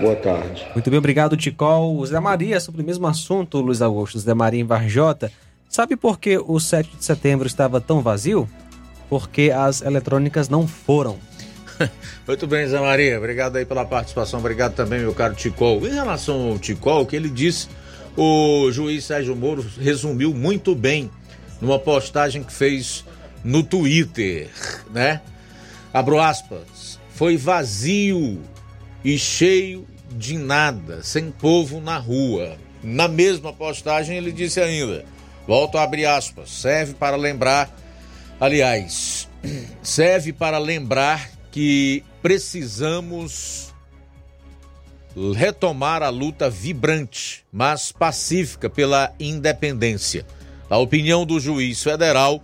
Boa tarde.
Muito bem, obrigado, Ticol. O Zé Maria, sobre o mesmo assunto, Luiz Augusto, Zé Maria em Varjota. Sabe por que o 7 de setembro estava tão vazio? Porque as eletrônicas não foram.
Muito bem, Zé Maria. Obrigado aí pela participação. Obrigado também, meu caro Ticol. Em relação ao Ticol, o que ele disse, o juiz Sérgio Moro resumiu muito bem numa postagem que fez no Twitter, né? Abro aspas. Foi vazio e cheio de nada, sem povo na rua. Na mesma postagem ele disse ainda, volto a abrir aspas, serve para lembrar, aliás, serve para lembrar que precisamos retomar a luta vibrante, mas pacífica pela independência. A opinião do juiz federal,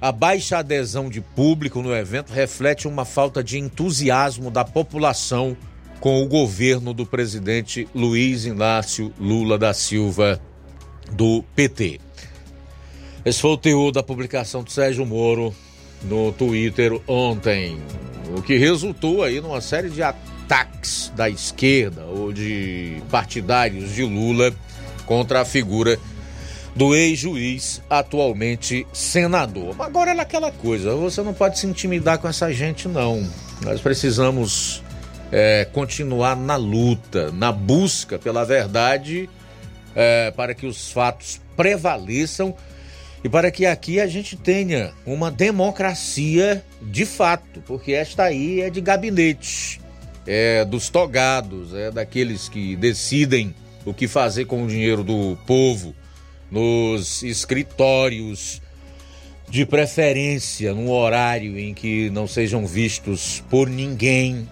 a baixa adesão de público no evento reflete uma falta de entusiasmo da população com o governo do presidente Luiz Inácio Lula da Silva, do PT. Esse foi o teor da publicação do Sérgio Moro no Twitter ontem, o que resultou aí numa série de ataques da esquerda ou de partidários de Lula contra a figura do ex-juiz, atualmente senador. Agora é aquela coisa, você não pode se intimidar com essa gente, não. Nós precisamos é, continuar na luta, na busca pela verdade, é, para que os fatos prevaleçam e para que aqui a gente tenha uma democracia de fato, porque esta aí é de gabinete, é dos togados, é daqueles que decidem o que fazer com o dinheiro do povo nos escritórios de preferência num horário em que não sejam vistos por ninguém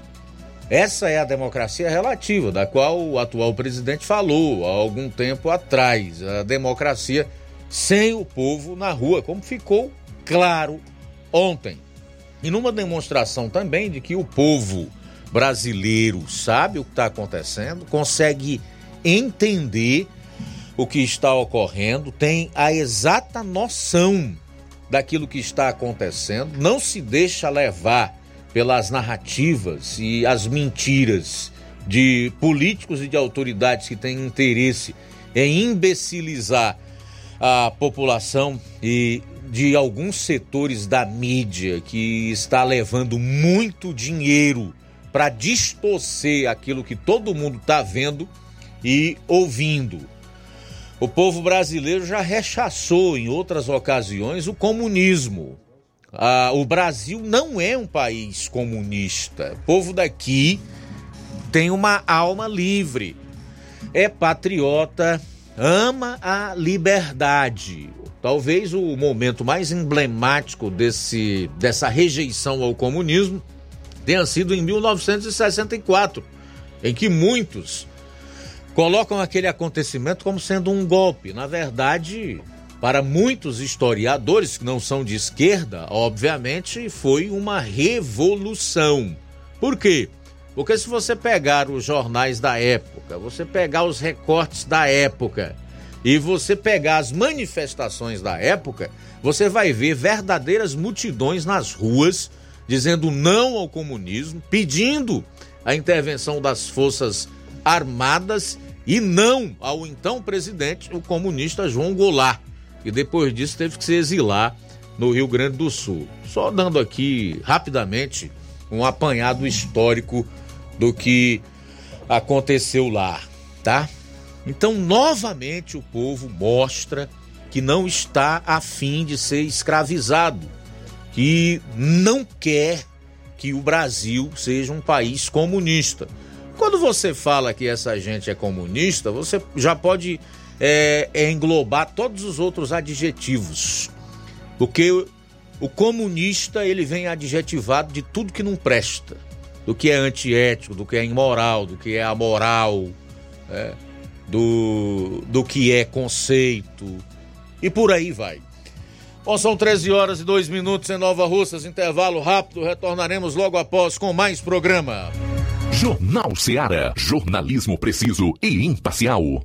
essa é a democracia relativa, da qual o atual presidente falou há algum tempo atrás. A democracia sem o povo na rua, como ficou claro ontem. E numa demonstração também de que o povo brasileiro sabe o que está acontecendo, consegue entender o que está ocorrendo, tem a exata noção daquilo que está acontecendo, não se deixa levar pelas narrativas e as mentiras de políticos e de autoridades que têm interesse em imbecilizar a população e de alguns setores da mídia que está levando muito dinheiro para distorcer aquilo que todo mundo está vendo e ouvindo. O povo brasileiro já rechaçou em outras ocasiões o comunismo, ah, o Brasil não é um país comunista. O povo daqui tem uma alma livre, é patriota, ama a liberdade. Talvez o momento mais emblemático desse, dessa rejeição ao comunismo tenha sido em 1964, em que muitos colocam aquele acontecimento como sendo um golpe. Na verdade, para muitos historiadores que não são de esquerda, obviamente foi uma revolução. Por quê? Porque se você pegar os jornais da época, você pegar os recortes da época e você pegar as manifestações da época, você vai ver verdadeiras multidões nas ruas dizendo não ao comunismo, pedindo a intervenção das forças armadas e não ao então presidente, o comunista João Goulart e depois disso teve que se exilar no Rio Grande do Sul. Só dando aqui rapidamente um apanhado histórico do que aconteceu lá, tá? Então, novamente o povo mostra que não está afim de ser escravizado, que não quer que o Brasil seja um país comunista. Quando você fala que essa gente é comunista, você já pode é, é englobar todos os outros adjetivos. Porque o, o comunista ele vem adjetivado de tudo que não presta, do que é antiético, do que é imoral, do que é amoral, é, do, do que é conceito e por aí vai. Bom, são 13 horas e 2 minutos em Nova Russas, intervalo rápido, retornaremos logo após com mais programa.
Jornal Seara, jornalismo preciso e imparcial.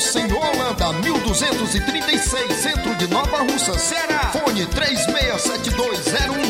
Mocenola, Holanda, 1236, centro de Nova Russa, Ceará. Fone 36720179.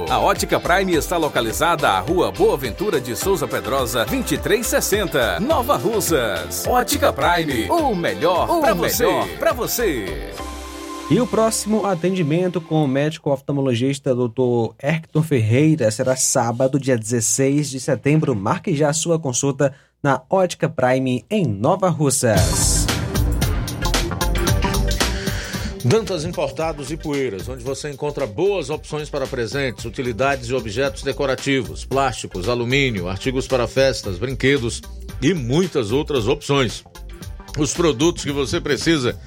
A Ótica Prime está localizada à Rua Boa Ventura de Souza Pedrosa, 2360, Nova Russas. Ótica Prime, o melhor para você. Pra você.
E o próximo atendimento com o médico oftalmologista Dr. Hector Ferreira será sábado, dia 16 de setembro. Marque já a sua consulta na Ótica Prime em Nova Russas.
Dantas Importados e Poeiras, onde você encontra boas opções para presentes, utilidades e objetos decorativos, plásticos, alumínio, artigos para festas, brinquedos e muitas outras opções. Os produtos que você precisa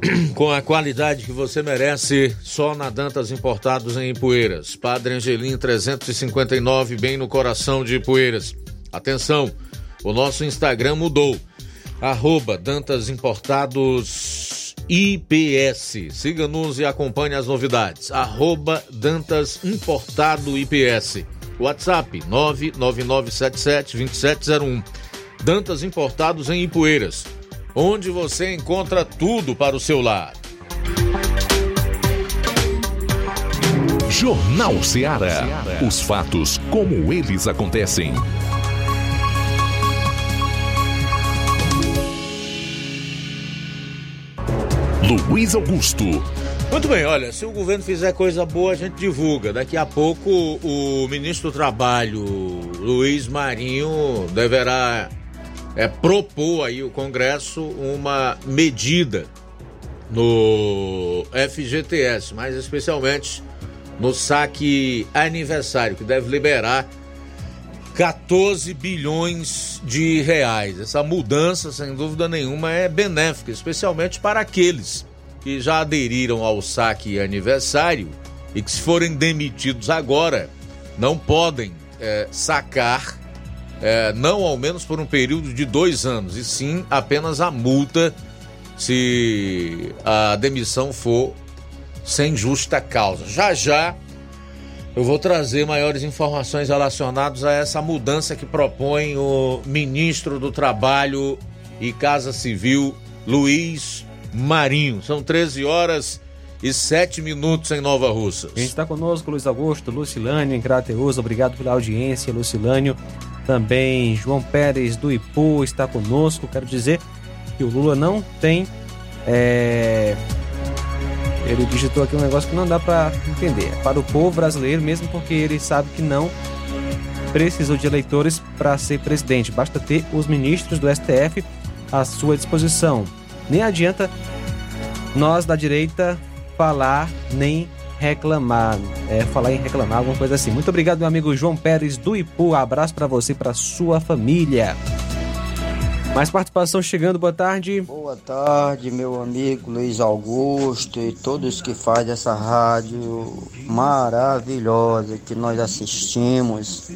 com a qualidade que você merece, só na Dantas Importados em Ipueiras. Padre Angelim 359, bem no coração de Ipueiras. Atenção, o nosso Instagram mudou. Arroba Dantas Importados IPS. Siga-nos e acompanhe as novidades. Arroba Dantas Importado IPS. WhatsApp 999772701. Dantas Importados em Ipueiras onde você encontra tudo para o seu lar.
Jornal Ceará. Os fatos como eles acontecem. Luiz Augusto.
Muito bem, olha, se o governo fizer coisa boa, a gente divulga. Daqui a pouco o ministro do Trabalho, Luiz Marinho, deverá é, propor aí o Congresso uma medida no FGTS, mais especialmente no saque aniversário, que deve liberar 14 bilhões de reais. Essa mudança, sem dúvida nenhuma, é benéfica, especialmente para aqueles que já aderiram ao saque aniversário e que, se forem demitidos agora, não podem é, sacar, é, não ao menos por um período de dois anos, e sim apenas a multa se a demissão for sem justa causa. Já já eu vou trazer maiores informações relacionadas a essa mudança que propõe o ministro do Trabalho e Casa Civil, Luiz Marinho. São 13 horas e 7 minutos em Nova Russa.
Quem está conosco, Luiz Augusto, Lucilânio em Crateus, obrigado pela audiência, Lucilânio. Também João Pérez do Ipu está conosco. Quero dizer que o Lula não tem. É... Ele digitou aqui um negócio que não dá para entender. Para o povo brasileiro, mesmo porque ele sabe que não precisou de eleitores para ser presidente. Basta ter os ministros do STF à sua disposição. Nem adianta nós da direita falar nem reclamar. É, falar em reclamar, alguma coisa assim. Muito obrigado, meu amigo João Pérez do Ipu. Abraço para você e para sua família. Mais participação chegando, boa tarde.
Boa tarde, meu amigo Luiz Augusto e todos que fazem essa rádio maravilhosa que nós assistimos.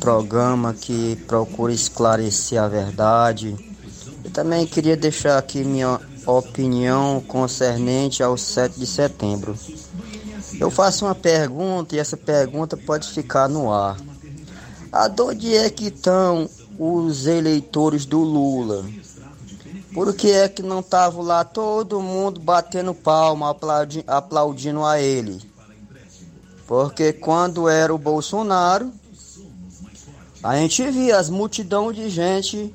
Programa que procura esclarecer a verdade. Eu também queria deixar aqui minha opinião concernente ao 7 de setembro. Eu faço uma pergunta e essa pergunta pode ficar no ar. Aonde é que estão os eleitores do Lula? Por que é que não estavam lá todo mundo batendo palma, aplaudi aplaudindo a ele? Porque quando era o Bolsonaro, a gente via as multidão de gente,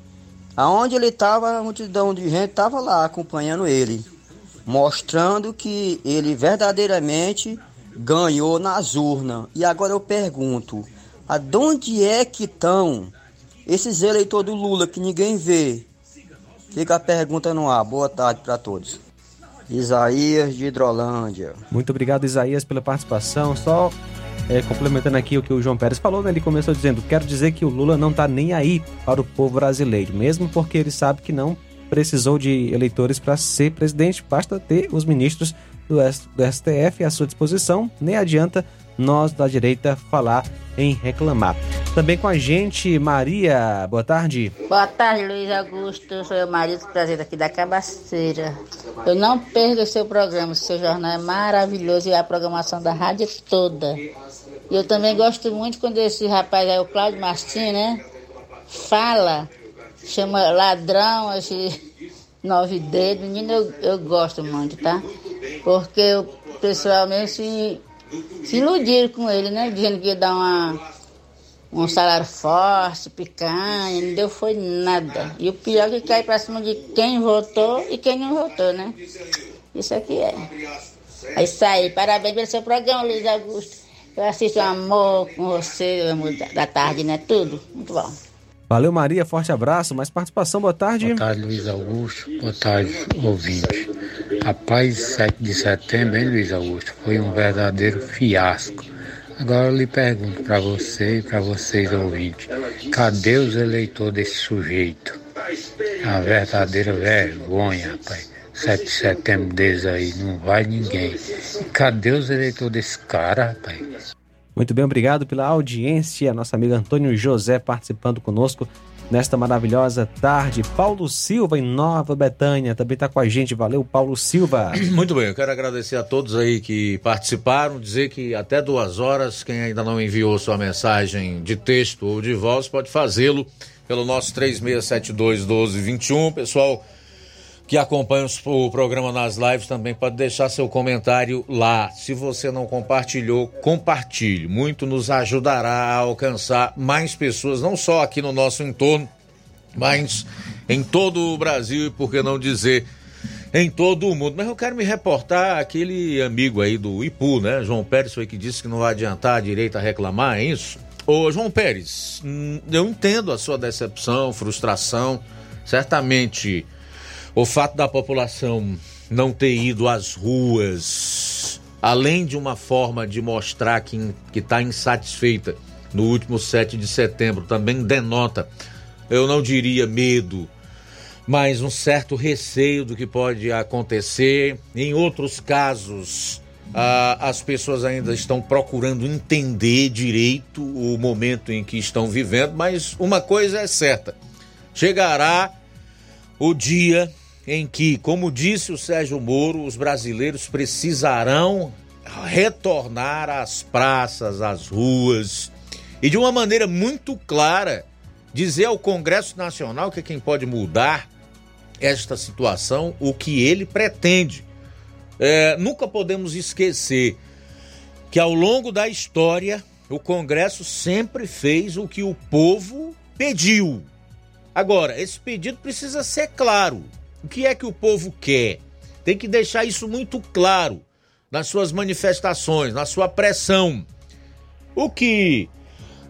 aonde ele estava, a multidão de gente estava lá acompanhando ele, mostrando que ele verdadeiramente ganhou nas urnas. E agora eu pergunto, aonde é que estão esses eleitores do Lula que ninguém vê? Fica a pergunta no ar. Boa tarde para todos. Isaías de Hidrolândia.
Muito obrigado, Isaías, pela participação. Só é, complementando aqui o que o João Pérez falou, né? ele começou dizendo: Quero dizer que o Lula não está nem aí para o povo brasileiro, mesmo porque ele sabe que não precisou de eleitores para ser presidente, basta ter os ministros do, do STF à sua disposição, nem adianta nós da direita falar em reclamar. Também com a gente, Maria. Boa tarde.
Boa tarde, Luiz Augusto. Sou eu, Maria, prazer aqui da Cabaceira. Eu não perco o seu programa, seu jornal é maravilhoso e a programação da rádio toda. E eu também gosto muito quando esse rapaz aí, o Cláudio Mastin, né? Fala, chama ladrão, esse nove dedos. Menino, eu, eu gosto muito, tá? Porque o pessoal mesmo se, se iludiram com ele, né? Dizendo que ia dar uma, um salário forte, picanha, não deu foi nada. E o pior é que cai pra cima de quem votou e quem não votou, né? Isso aqui é. É isso aí. Parabéns pelo seu programa, Luiz Augusto. Eu assisto Amor com você, Amor da tarde, né? Tudo. Muito bom.
Valeu, Maria. Forte abraço. Mais participação, boa tarde.
Boa tarde, Luiz Augusto. Boa tarde, ouvinte. Rapaz, 7 de setembro, hein, Luiz Augusto? Foi um verdadeiro fiasco. Agora eu lhe pergunto para você e para vocês ouvintes: cadê os eleitores desse sujeito? A verdadeira vergonha, rapaz. 7 de setembro deles aí, não vai ninguém. Cadê os eleitores desse cara, rapaz?
Muito bem, obrigado pela audiência. Nosso amigo Antônio José participando conosco nesta maravilhosa tarde. Paulo Silva, em Nova Betânia, também está com a gente. Valeu, Paulo Silva.
Muito bem, eu quero agradecer a todos aí que participaram, dizer que até duas horas, quem ainda não enviou sua mensagem de texto ou de voz, pode fazê-lo pelo nosso 3672 1221. Pessoal que acompanha o programa nas lives também pode deixar seu comentário lá. Se você não compartilhou, compartilhe. Muito nos ajudará a alcançar mais pessoas, não só aqui no nosso entorno, mas em todo o Brasil e por que não dizer em todo o mundo. Mas eu quero me reportar aquele amigo aí do Ipu, né? João Pérez foi que disse que não vai adiantar a direita reclamar, é isso? Ô, João Pérez, hum, eu entendo a sua decepção, frustração. Certamente o fato da população não ter ido às ruas, além de uma forma de mostrar que está insatisfeita no último 7 de setembro, também denota, eu não diria medo, mas um certo receio do que pode acontecer. Em outros casos, ah, as pessoas ainda estão procurando entender direito o momento em que estão vivendo, mas uma coisa é certa: chegará o dia em que, como disse o Sérgio Moro, os brasileiros precisarão retornar às praças, às ruas e de uma maneira muito clara dizer ao Congresso Nacional que quem pode mudar esta situação, o que ele pretende. É, nunca podemos esquecer que ao longo da história o Congresso sempre fez o que o povo pediu. Agora, esse pedido precisa ser claro. O que é que o povo quer? Tem que deixar isso muito claro nas suas manifestações, na sua pressão. O que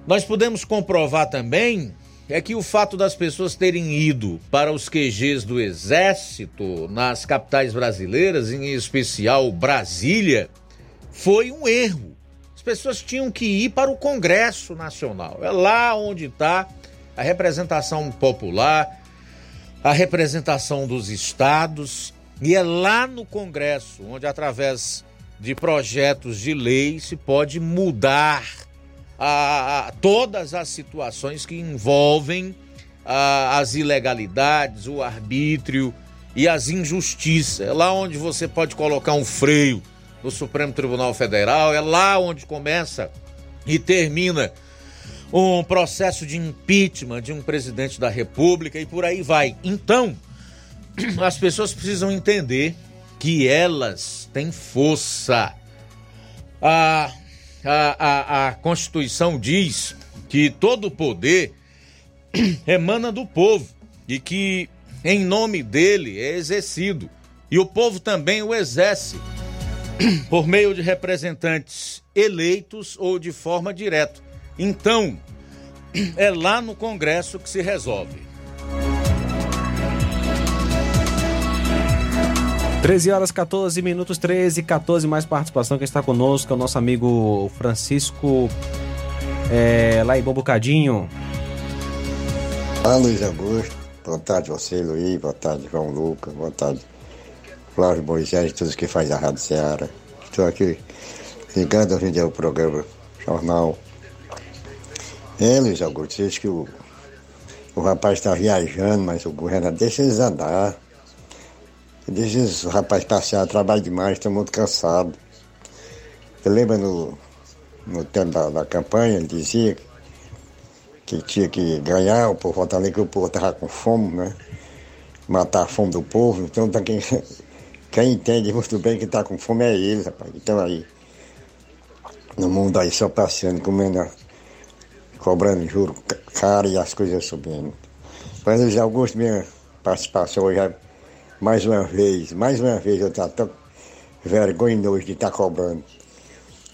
nós podemos comprovar também é que o fato das pessoas terem ido para os QGs do Exército nas capitais brasileiras, em especial Brasília, foi um erro. As pessoas tinham que ir para o Congresso Nacional. É lá onde está a representação popular, a representação dos estados e é lá no Congresso onde, através de projetos de lei, se pode mudar a, a todas as situações que envolvem a, as ilegalidades, o arbítrio e as injustiças. É lá onde você pode colocar um freio no Supremo Tribunal Federal, é lá onde começa e termina um processo de impeachment de um presidente da República e por aí vai. Então, as pessoas precisam entender que elas têm força. A, a, a, a Constituição diz que todo poder emana do povo e que em nome dele é exercido. E o povo também o exerce por meio de representantes eleitos ou de forma direta. Então, é lá no Congresso que se resolve.
13 horas 14 minutos, 13 14 mais participação. Quem está conosco é o nosso amigo Francisco é, lá em Bocadinho.
Olá, Luiz Augusto. Boa tarde você, Luiz. Boa tarde, João Lucas. Boa tarde, Flávio Moisés, todos que faz a Rádio Ceará. Estou aqui ligando hoje em dia o programa Jornal é, Luiz Augusto, diz que o, o rapaz está viajando, mas o governador deixa eles andar. Deixa o rapaz passear, trabalha demais, está muito cansado. Você lembra no, no tempo da, da campanha, ele dizia que tinha que ganhar, o povo ali, que o povo estava com fome, né? Matar a fome do povo. Então tá quem, quem entende muito bem que está com fome é ele, rapaz. Então aí, no mundo aí só passeando, comendo cobrando juro caro e as coisas subindo. Mas Luiz Augusto, minha participação hoje é mais uma vez, mais uma vez eu estou tão vergonhoso de estar tá cobrando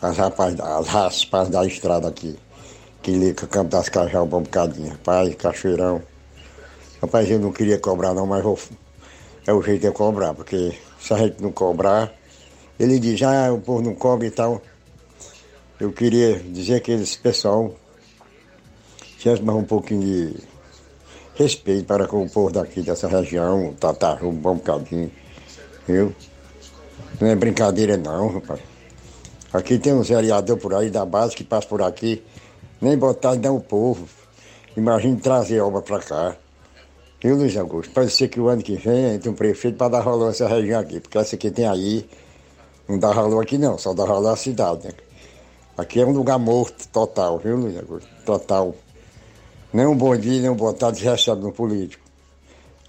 as rapazes, as raspas da estrada aqui. que liga Campo das Cajal um bocadinho. Rapaz, cachoeirão. Rapaz, eu não queria cobrar não, mas vou, é o jeito de eu cobrar, porque se a gente não cobrar, ele diz, ah, o povo não cobra e tal. Eu queria dizer que esse pessoal mais um pouquinho de respeito para com o povo daqui dessa região, Tataru, um bom bocadinho, viu? Não é brincadeira não, rapaz. Aqui tem uns vereadores por aí da base que passa por aqui, nem botar não o povo. Imagine trazer obra para cá. Viu, Luiz Augusto? Pode ser que o ano que vem entre um prefeito para dar rolão essa região aqui, porque essa que tem aí não dá rolão aqui não, só dá rolão a cidade, né? Aqui é um lugar morto total, viu, Luiz Augusto? Total. Nem um bom dia, nem um boa tarde recebe no político.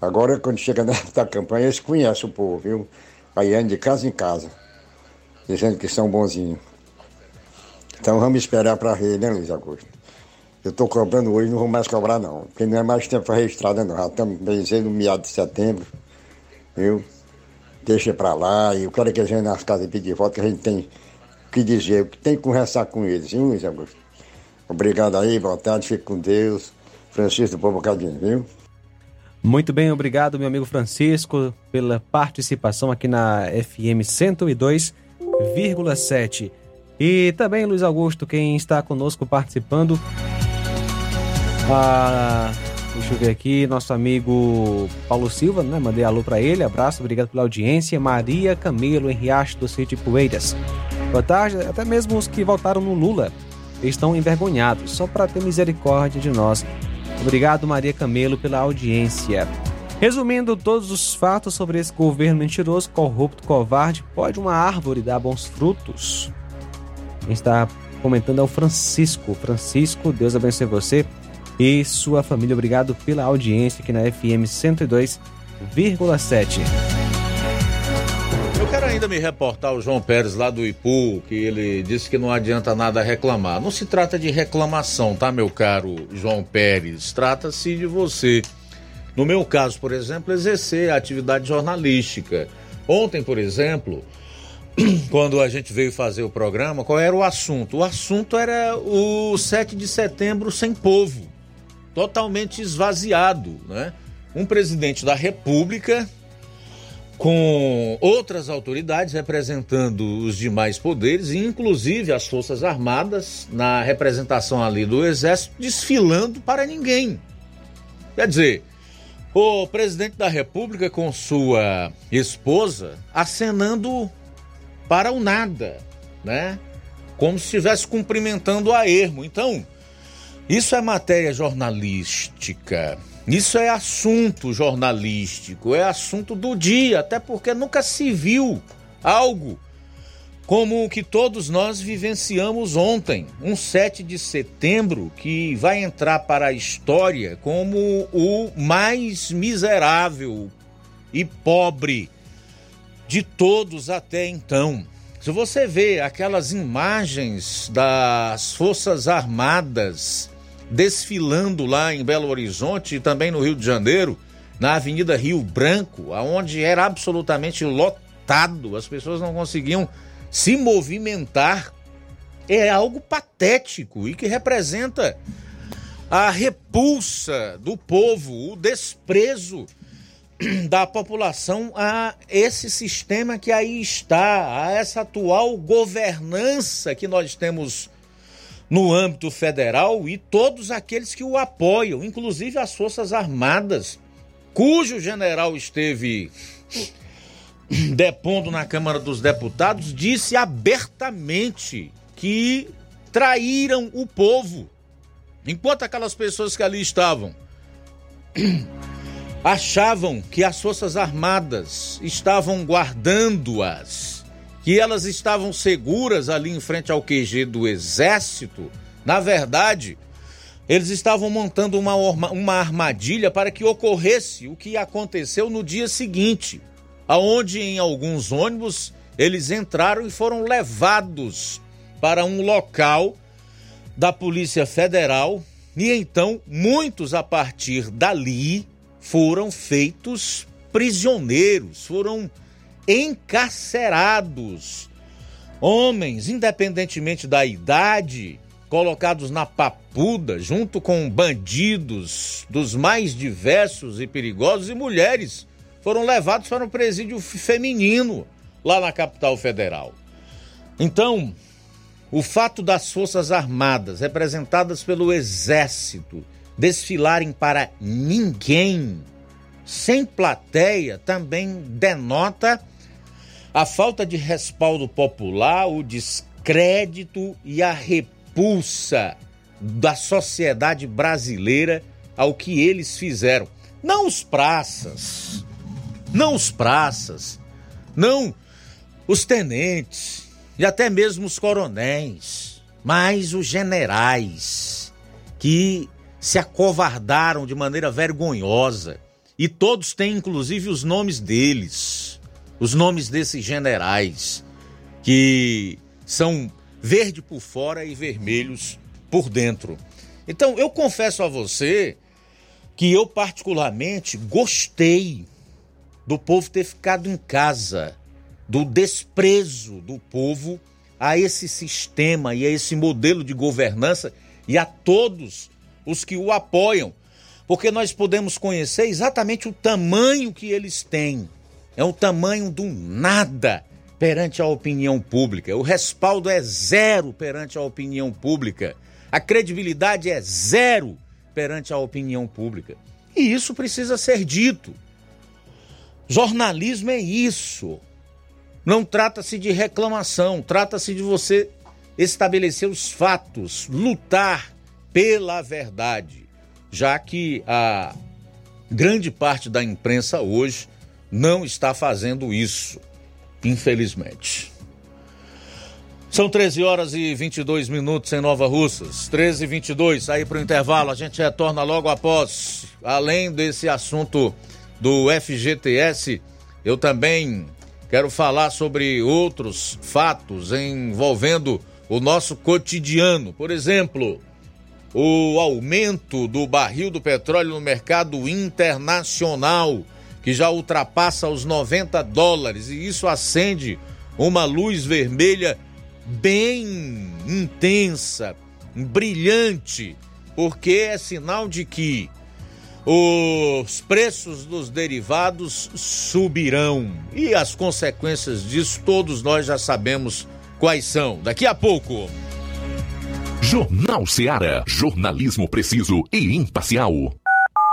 Agora, quando chega nessa campanha, eles conhecem o povo, viu? Aí andam de casa em casa, dizendo que são bonzinhos. Então vamos esperar para ver, né, Luiz Augusto? Eu estou cobrando hoje, não vou mais cobrar não, porque não é mais tempo para registrada não. Já estamos benzendo no meado de setembro, viu? Deixa para lá, e eu quero que gente nas casas pedir voto, que a gente tem o que dizer, que tem que conversar com eles, viu, Luiz Augusto? Obrigado aí, boa tarde, fique com Deus. Francisco do Povo Bocadinho, viu?
Muito bem, obrigado, meu amigo Francisco, pela participação aqui na FM 102,7. E também, Luiz Augusto, quem está conosco participando. Ah, deixa eu ver aqui, nosso amigo Paulo Silva, né? Mandei alô para ele, abraço, obrigado pela audiência. Maria Camilo, em Riacho do Sítio Poeiras. Boa tarde, até mesmo os que votaram no Lula estão envergonhados, só para ter misericórdia de nós. Obrigado, Maria Camelo, pela audiência. Resumindo todos os fatos sobre esse governo mentiroso, corrupto, covarde, pode uma árvore dar bons frutos? Quem está comentando é o Francisco. Francisco, Deus abençoe você e sua família. Obrigado pela audiência aqui na FM 102,7.
Quero ainda me reportar o João Pérez lá do Ipu, que ele disse que não adianta nada reclamar. Não se trata de reclamação, tá, meu caro João Pérez? Trata-se de você. No meu caso, por exemplo, exercer a atividade jornalística. Ontem, por exemplo, quando a gente veio fazer o programa, qual era o assunto? O assunto era o 7 de setembro sem povo, totalmente esvaziado, né? Um presidente da República com outras autoridades representando os demais poderes, inclusive as Forças Armadas, na representação ali do Exército, desfilando para ninguém. Quer dizer, o presidente da República com sua esposa acenando para o nada, né? Como se estivesse cumprimentando a ermo. Então, isso é matéria jornalística. Isso é assunto jornalístico, é assunto do dia, até porque nunca se viu algo como o que todos nós vivenciamos ontem, um 7 de setembro que vai entrar para a história como o mais miserável e pobre de todos até então. Se você vê aquelas imagens das Forças Armadas desfilando lá em Belo Horizonte e também no Rio de Janeiro, na Avenida Rio Branco, aonde era absolutamente lotado, as pessoas não conseguiam se movimentar. É algo patético e que representa a repulsa do povo, o desprezo da população a esse sistema que aí está, a essa atual governança que nós temos no âmbito federal e todos aqueles que o apoiam, inclusive as Forças Armadas, cujo general esteve depondo na Câmara dos Deputados, disse abertamente que traíram o povo. Enquanto aquelas pessoas que ali estavam achavam que as Forças Armadas estavam guardando-as que elas estavam seguras ali em frente ao QG do Exército, na verdade, eles estavam montando uma, uma armadilha para que ocorresse o que aconteceu no dia seguinte, aonde em alguns ônibus eles entraram e foram levados para um local da Polícia Federal. E então muitos a partir dali foram feitos prisioneiros, foram encarcerados. Homens, independentemente da idade, colocados na papuda junto com bandidos dos mais diversos e perigosos e mulheres foram levados para um presídio feminino lá na capital federal. Então, o fato das Forças Armadas, representadas pelo Exército, desfilarem para ninguém, sem plateia, também denota a falta de respaldo popular, o descrédito e a repulsa da sociedade brasileira ao que eles fizeram. Não os praças, não os praças, não os tenentes e até mesmo os coronéis, mas os generais que se acovardaram de maneira vergonhosa. E todos têm inclusive os nomes deles, os nomes desses generais que são verde por fora e vermelhos por dentro. Então, eu confesso a você que eu particularmente gostei do povo ter ficado em casa, do desprezo do povo a esse sistema e a esse modelo de governança e a todos os que o apoiam, porque nós podemos conhecer exatamente o tamanho que eles têm. É o tamanho do nada perante a opinião pública. O respaldo é zero perante a opinião pública. A credibilidade é zero perante a opinião pública. E isso precisa ser dito. Jornalismo é isso. Não trata-se de reclamação, trata-se de você estabelecer os fatos, lutar pela verdade, já que a grande parte da imprensa hoje não está fazendo isso, infelizmente. São 13 horas e 22 minutos em Nova Russas. 13 e 22, aí para o intervalo. A gente retorna logo após. Além desse assunto do FGTS, eu também quero falar sobre outros fatos envolvendo o nosso cotidiano. Por exemplo, o aumento do barril do petróleo no mercado internacional, que já ultrapassa os 90 dólares, e isso acende uma luz vermelha bem intensa, brilhante, porque é sinal de que os preços dos derivados subirão e as consequências disso todos nós já sabemos quais são. Daqui a pouco.
Jornal Seara. Jornalismo preciso e imparcial.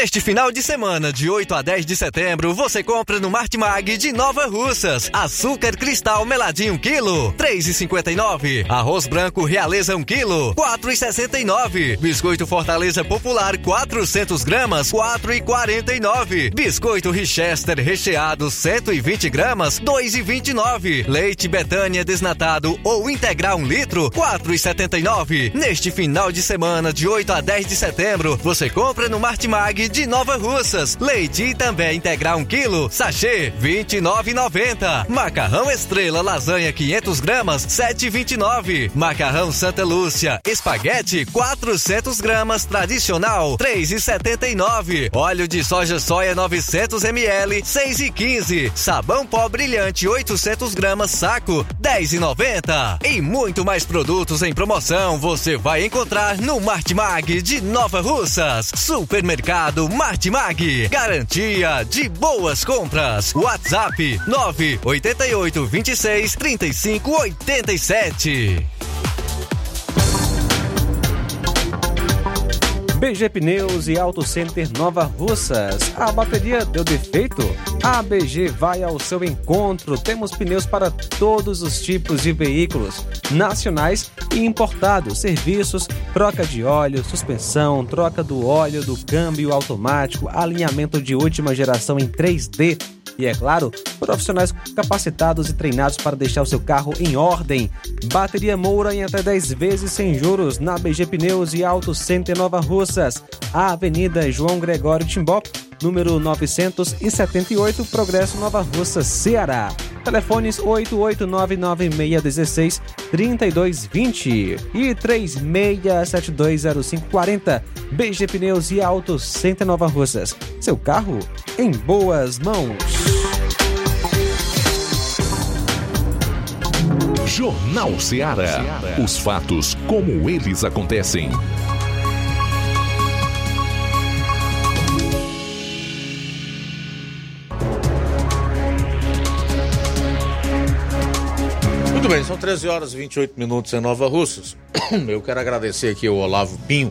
Neste final de semana, de 8 a 10 de setembro, você compra no Martimag de Nova Russas. Açúcar cristal meladinho 1 quilo, 3,59. Arroz branco realeza 1 quilo, 4,69. Biscoito Fortaleza Popular 400 gramas, 4,49. Biscoito Richester recheado 120 gramas, 2,29. Leite Betânia desnatado ou integral 1 litro, 4,79. Neste final de semana, de 8 a 10 de setembro, você compra no Martimag de Nova Russas. Leite também integral 1 quilo, sachê 29,90. Macarrão Estrela lasanha 500 gramas 7,29. Macarrão Santa Lúcia espaguete 400 gramas tradicional 3,79. Óleo de soja soia 900 ml 6,15. Sabão pó brilhante 800 gramas saco 10,90. E muito mais produtos em promoção você vai encontrar no Martimag de Nova Russas. Supermercado Martimag. Garantia de boas compras. WhatsApp 988 26 35 87.
BG Pneus e Auto Center Nova Russas. A bateria deu defeito? A BG vai ao seu encontro. Temos pneus para todos os tipos de veículos, nacionais e importados. Serviços, troca de óleo, suspensão, troca do óleo do câmbio automático, alinhamento de última geração em 3D e, é claro, profissionais capacitados e treinados para deixar o seu carro em ordem. Bateria Moura em até 10 vezes sem juros na BG Pneus e Auto Center Nova Russas. A Avenida João Gregório Timbó, número 978, Progresso Nova Russa, Ceará. Telefones 88996163220 e 36720540. BG Pneus e Auto Center Nova Russas. Seu carro em boas mãos.
Jornal Ceará. Os fatos como eles acontecem.
Muito bem, são 13 horas e 28 minutos em Nova Russas. Eu quero agradecer aqui ao Olavo Pinho,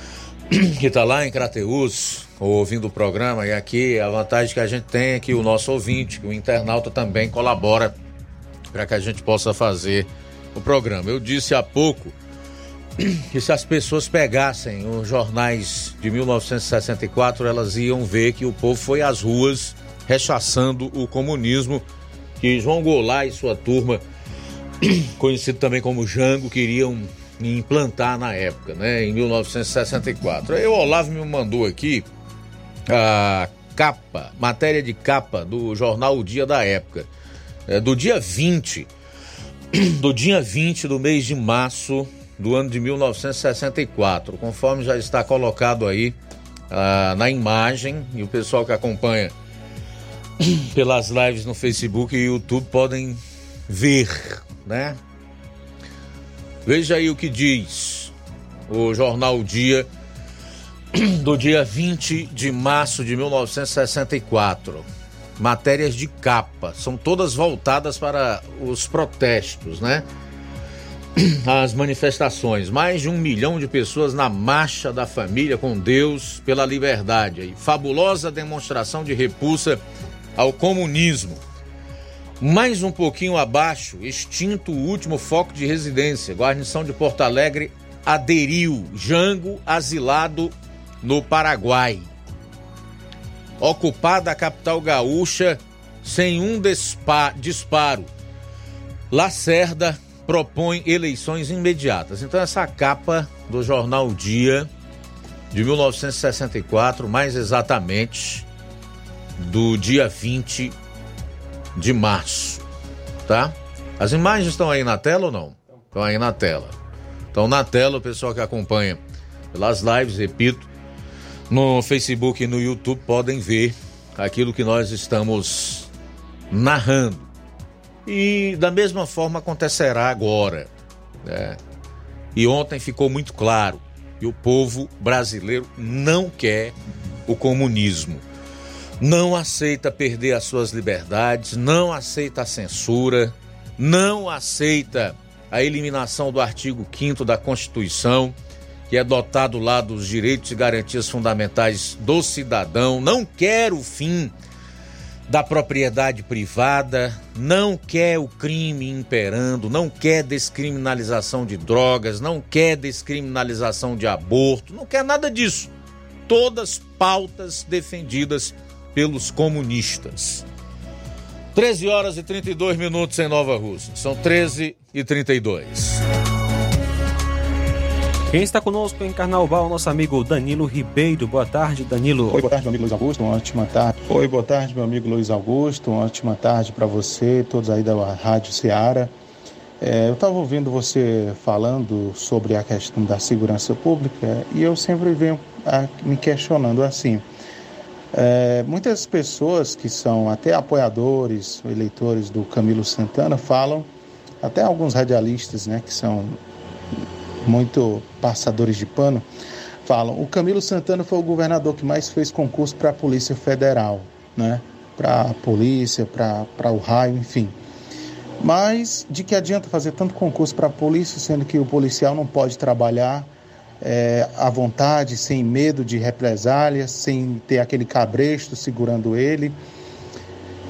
que está lá em Crateus, ouvindo o programa. E aqui a vantagem que a gente tem é que o nosso ouvinte, que o internauta também colabora para que a gente possa fazer o programa. Eu disse há pouco que se as pessoas pegassem os jornais de 1964, elas iam ver que o povo foi às ruas rechaçando o comunismo que João Goulart e sua turma, conhecido também como Jango, queriam implantar na época, né, em 1964. Aí o Olavo me mandou aqui a capa, matéria de capa do jornal O Dia da Época, é, do dia 20, do dia 20 do mês de março do ano de 1964, conforme já está colocado aí ah, na imagem, e o pessoal que acompanha pelas lives no Facebook e YouTube podem ver, né? Veja aí o que diz o jornal Dia do dia 20 de março de 1964. Matérias de capa, são todas voltadas para os protestos, né? As manifestações. Mais de um milhão de pessoas na Marcha da Família com Deus pela Liberdade. E fabulosa demonstração de repulsa ao comunismo. Mais um pouquinho abaixo, extinto o último foco de residência. Guarnição de Porto Alegre aderiu. Jango asilado no Paraguai. Ocupada a capital gaúcha sem um disparo. Lacerda propõe eleições imediatas. Então, essa capa do jornal Dia de 1964, mais exatamente do dia 20 de março, tá? As imagens estão aí na tela ou não? Estão aí na tela. Então, na tela, o pessoal que acompanha pelas lives, repito, no Facebook e no YouTube podem ver aquilo que nós estamos narrando. E da mesma forma acontecerá agora. Né? E ontem ficou muito claro que o povo brasileiro não quer o comunismo não aceita perder as suas liberdades, não aceita a censura, não aceita a eliminação do artigo 5 da Constituição que é dotado lá dos direitos e garantias fundamentais do cidadão, não quer o fim da propriedade privada, não quer o crime imperando, não quer descriminalização de drogas, não quer descriminalização de aborto, não quer nada disso. Todas pautas defendidas pelos comunistas. 13 horas e 32 minutos em Nova Rússia. São 13 e 32.
Quem está conosco em Carnaval, nosso amigo Danilo Ribeiro. Boa tarde, Danilo.
Oi, boa tarde, meu amigo Luiz Augusto. Uma ótima tarde. Oi, boa tarde, meu amigo Luiz Augusto. Uma ótima tarde para você, todos aí da Rádio Ceará. É, eu estava ouvindo você falando sobre a questão da segurança pública e eu sempre venho a, me questionando assim. É, muitas pessoas que são até apoiadores, eleitores do Camilo Santana falam, até alguns radialistas, né, que são muito passadores de pano, falam: o Camilo Santana foi o governador que mais fez concurso para a Polícia Federal, né? Para a polícia, para o raio, enfim. Mas de que adianta fazer tanto concurso para a polícia, sendo que o policial não pode trabalhar é, à vontade, sem medo de represálias, sem ter aquele cabresto segurando ele?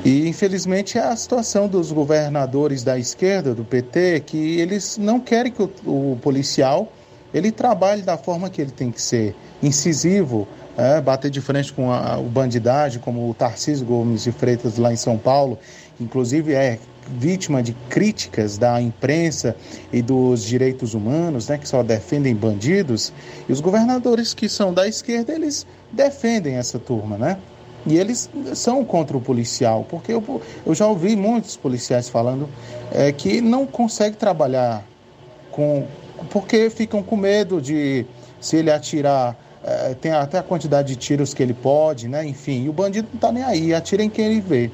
E infelizmente é a situação dos governadores da esquerda, do PT, que eles não querem que o, o policial ele trabalhe da forma que ele tem que ser, incisivo, é, bater de frente com a, o bandidagem, como o Tarcísio Gomes de Freitas lá em São Paulo, inclusive é vítima de críticas da imprensa e dos direitos humanos, né, que só defendem bandidos, e os governadores que são da esquerda, eles defendem essa turma, né? E eles são contra o policial, porque eu, eu já ouvi muitos policiais falando é, que não consegue trabalhar com. porque ficam com medo de se ele atirar. É, tem até a quantidade de tiros que ele pode, né? Enfim, o bandido não está nem aí, atira em quem ele vê.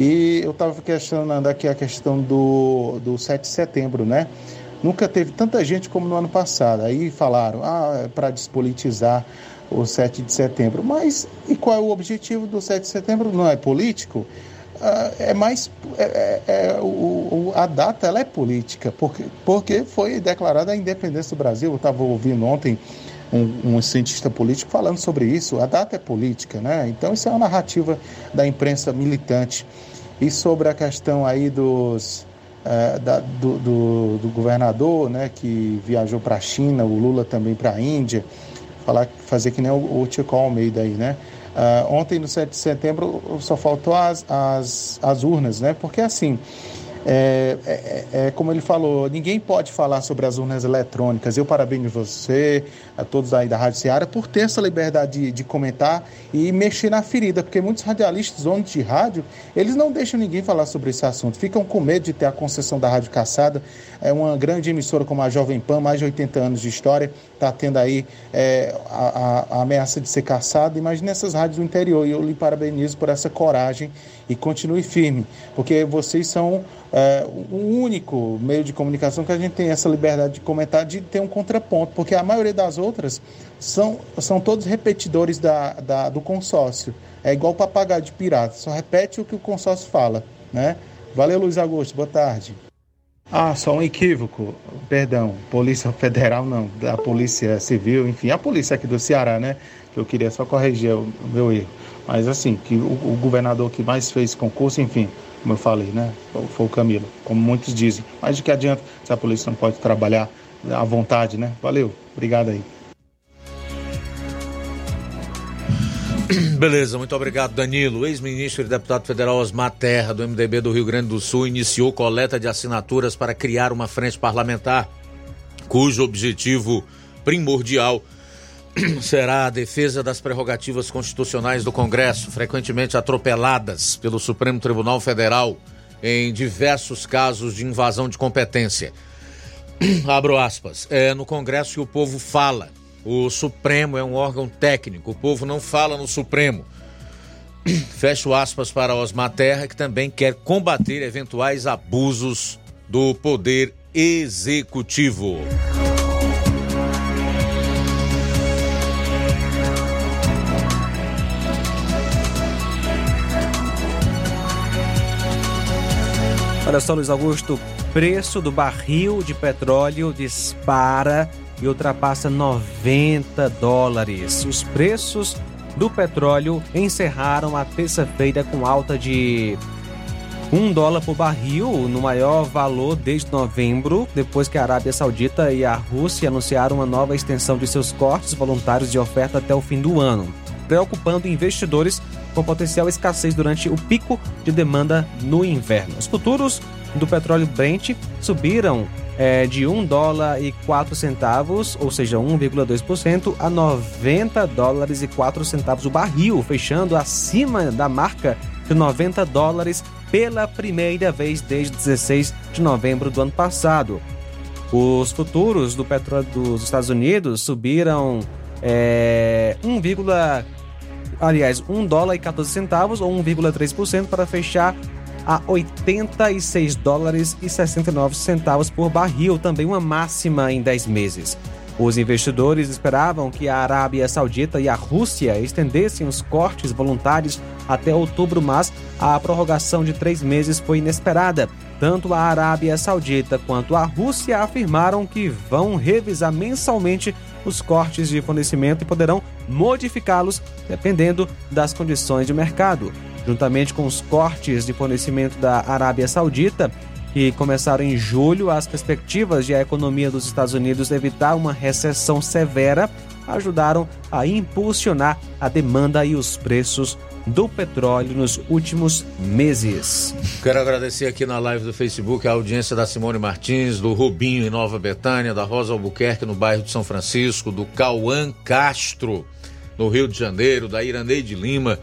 E eu estava questionando aqui a questão do, do 7 de setembro, né? Nunca teve tanta gente como no ano passado. Aí falaram, ah, é para despolitizar o 7 de setembro. Mas e qual é o objetivo do 7 de setembro? Não é político? Uh, é mais é, é, é, o, o, a data ela é política porque porque foi declarada a independência do Brasil eu estava ouvindo ontem um, um, cientista político falando sobre isso a data é política né então isso é uma narrativa da imprensa militante e sobre a questão aí dos uh, da, do, do, do, governador né que viajou para a China o Lula também para a Índia falar, fazer que nem o, o Almeida aí, né? Uh, ontem, no 7 de setembro, só faltou as, as, as urnas, né? Porque assim, é, é, é, como ele falou, ninguém pode falar sobre as urnas eletrônicas. Eu parabenizo você, a todos aí da Rádio Ceará, por ter essa liberdade de, de comentar e mexer na ferida, porque muitos radialistas, donos de rádio, eles não deixam ninguém falar sobre esse assunto, ficam com medo de ter a concessão da rádio caçada. É uma grande emissora como a Jovem Pan, mais de 80 anos de história, está tendo aí é, a, a, a ameaça de ser caçada. Imagine essas rádios do interior, e eu lhe parabenizo por essa coragem e continue firme, porque vocês são é, o único meio de comunicação que a gente tem essa liberdade de comentar, de ter um contraponto, porque a maioria das outras são, são todos repetidores da, da, do consórcio. É igual papagaio de pirata, só repete o que o consórcio fala. Né? Valeu, Luiz Augusto, boa tarde. Ah, só um equívoco, perdão, Polícia Federal não, a Polícia Civil, enfim, a polícia aqui do Ceará, né? Eu queria só corrigir o meu erro. Mas assim, que o, o governador que mais fez concurso, enfim, como eu falei, né? Foi o Camilo, como muitos dizem. Mas de que adianta se a polícia não pode trabalhar à vontade, né? Valeu, obrigado aí.
Beleza, muito obrigado, Danilo. Ex-ministro e deputado federal Osmar Terra, do MDB do Rio Grande do Sul, iniciou coleta de assinaturas para criar uma frente parlamentar, cujo objetivo primordial será a defesa das prerrogativas constitucionais do Congresso, frequentemente atropeladas pelo Supremo Tribunal Federal em diversos casos de invasão de competência. Abro aspas. É no Congresso que o povo fala. O Supremo é um órgão técnico. O povo não fala no Supremo. Fecho aspas para Osmar Terra, que também quer combater eventuais abusos do poder executivo.
Olha só, Luiz Augusto, preço do barril de petróleo dispara e ultrapassa 90 dólares. Os preços do petróleo encerraram a terça-feira com alta de 1 dólar por barril, no maior valor desde novembro, depois que a Arábia Saudita e a Rússia anunciaram uma nova extensão de seus cortes voluntários de oferta até o fim do ano, preocupando investidores com potencial escassez durante o pico de demanda no inverno. Os futuros do petróleo Brent subiram é, de 1 dólar e 4 centavos, ou seja, 1,2%, a 90 dólares e 4 centavos o barril, fechando acima da marca de 90 dólares pela primeira vez desde 16 de novembro do ano passado. Os futuros do petróleo dos Estados Unidos subiram é, 1, aliás, 1 dólar e 14 centavos ou 1,3% para fechar a 86 dólares e 69 centavos por barril, também uma máxima em 10 meses. Os investidores esperavam que a Arábia Saudita e a Rússia estendessem os cortes voluntários até outubro, mas a prorrogação de três meses foi inesperada. Tanto a Arábia Saudita quanto a Rússia afirmaram que vão revisar mensalmente os cortes de fornecimento e poderão modificá-los dependendo das condições de mercado. Juntamente com os cortes de fornecimento da Arábia Saudita, que começaram em julho, as perspectivas de a economia dos Estados Unidos evitar uma recessão severa ajudaram a impulsionar a demanda e os preços do petróleo nos últimos meses.
Quero agradecer aqui na live do Facebook a audiência da Simone Martins, do Rubinho em Nova Betânia, da Rosa Albuquerque no bairro de São Francisco, do Cauã Castro no Rio de Janeiro, da Iraneide Lima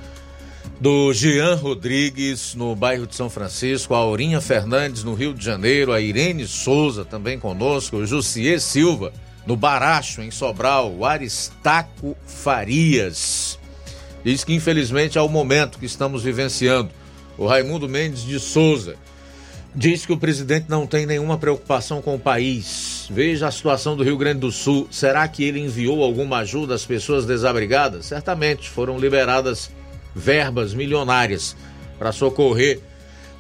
do Jean Rodrigues, no bairro de São Francisco, a Aurinha Fernandes, no Rio de Janeiro, a Irene Souza também conosco, o Jussier Silva, no Baracho, em Sobral, o Aristaco Farias. Diz que infelizmente é o momento que estamos vivenciando. O Raimundo Mendes de Souza diz que o presidente não tem nenhuma preocupação com o país. Veja a situação do Rio Grande do Sul. Será que ele enviou alguma ajuda às pessoas desabrigadas? Certamente foram liberadas verbas milionárias para socorrer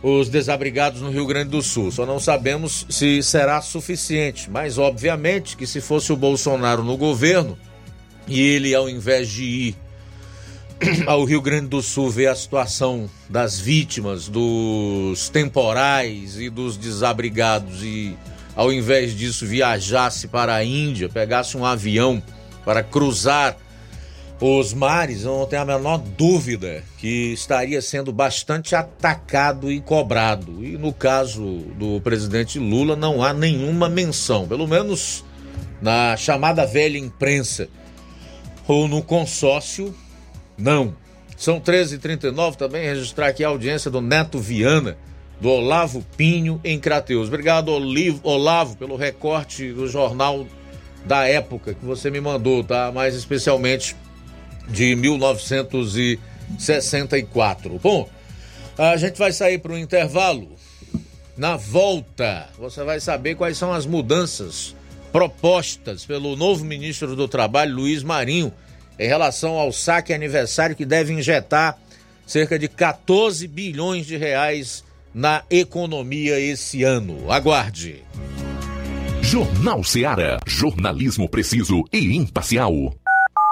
os desabrigados no Rio Grande do Sul. Só não sabemos se será suficiente, mas obviamente que se fosse o Bolsonaro no governo e ele, ao invés de ir ao Rio Grande do Sul ver a situação das vítimas, dos temporais e dos desabrigados e ao invés disso viajasse para a Índia, pegasse um avião para cruzar os mares, eu não tenho a menor dúvida que estaria sendo bastante atacado e cobrado. E no caso do presidente Lula, não há nenhuma menção, pelo menos na chamada velha imprensa ou no consórcio, não. São 13h39 também, registrar aqui a audiência do Neto Viana, do Olavo Pinho, em Crateus. Obrigado, Olavo, pelo recorte do jornal da época que você me mandou, tá? Mais especialmente de 1964. Bom, a gente vai sair para o intervalo. Na volta, você vai saber quais são as mudanças propostas pelo novo ministro do Trabalho, Luiz Marinho, em relação ao saque aniversário que deve injetar cerca de 14 bilhões de reais na economia esse ano. Aguarde.
Jornal Ceará, jornalismo preciso e imparcial.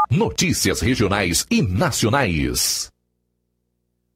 Notícias regionais e nacionais.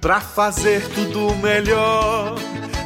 Pra fazer tudo melhor,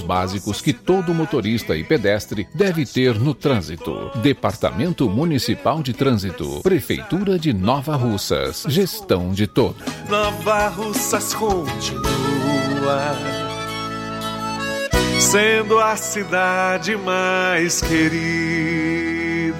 básicos que todo motorista e pedestre deve ter no trânsito. Departamento Municipal de Trânsito, Prefeitura de Nova Russas, gestão de todos.
Nova Russas continua sendo a cidade mais querida.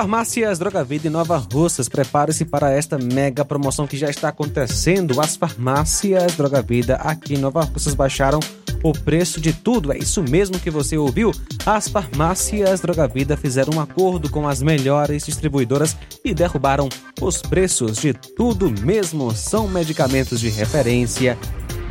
Farmácias Droga Vida em Nova Russas, prepare-se para esta mega promoção que já está acontecendo. As farmácias Droga Vida aqui em Nova Russas baixaram o preço de tudo. É isso mesmo que você ouviu? As farmácias Droga Vida fizeram um acordo com as melhores distribuidoras e derrubaram os preços de tudo mesmo. São medicamentos de referência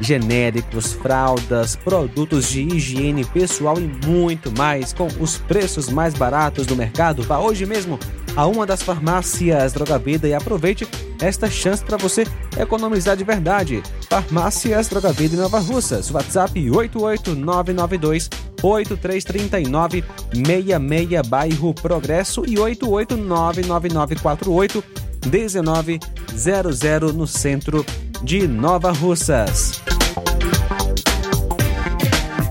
genéricos, fraldas, produtos de higiene pessoal e muito mais com os preços mais baratos do mercado. Vá hoje mesmo a uma das farmácias Droga Vida e aproveite esta chance para você economizar de verdade. Farmácias Droga Vida em Nova Russas. WhatsApp 88992 8339 66 bairro Progresso e 8899948 1900 no centro de Nova Russas.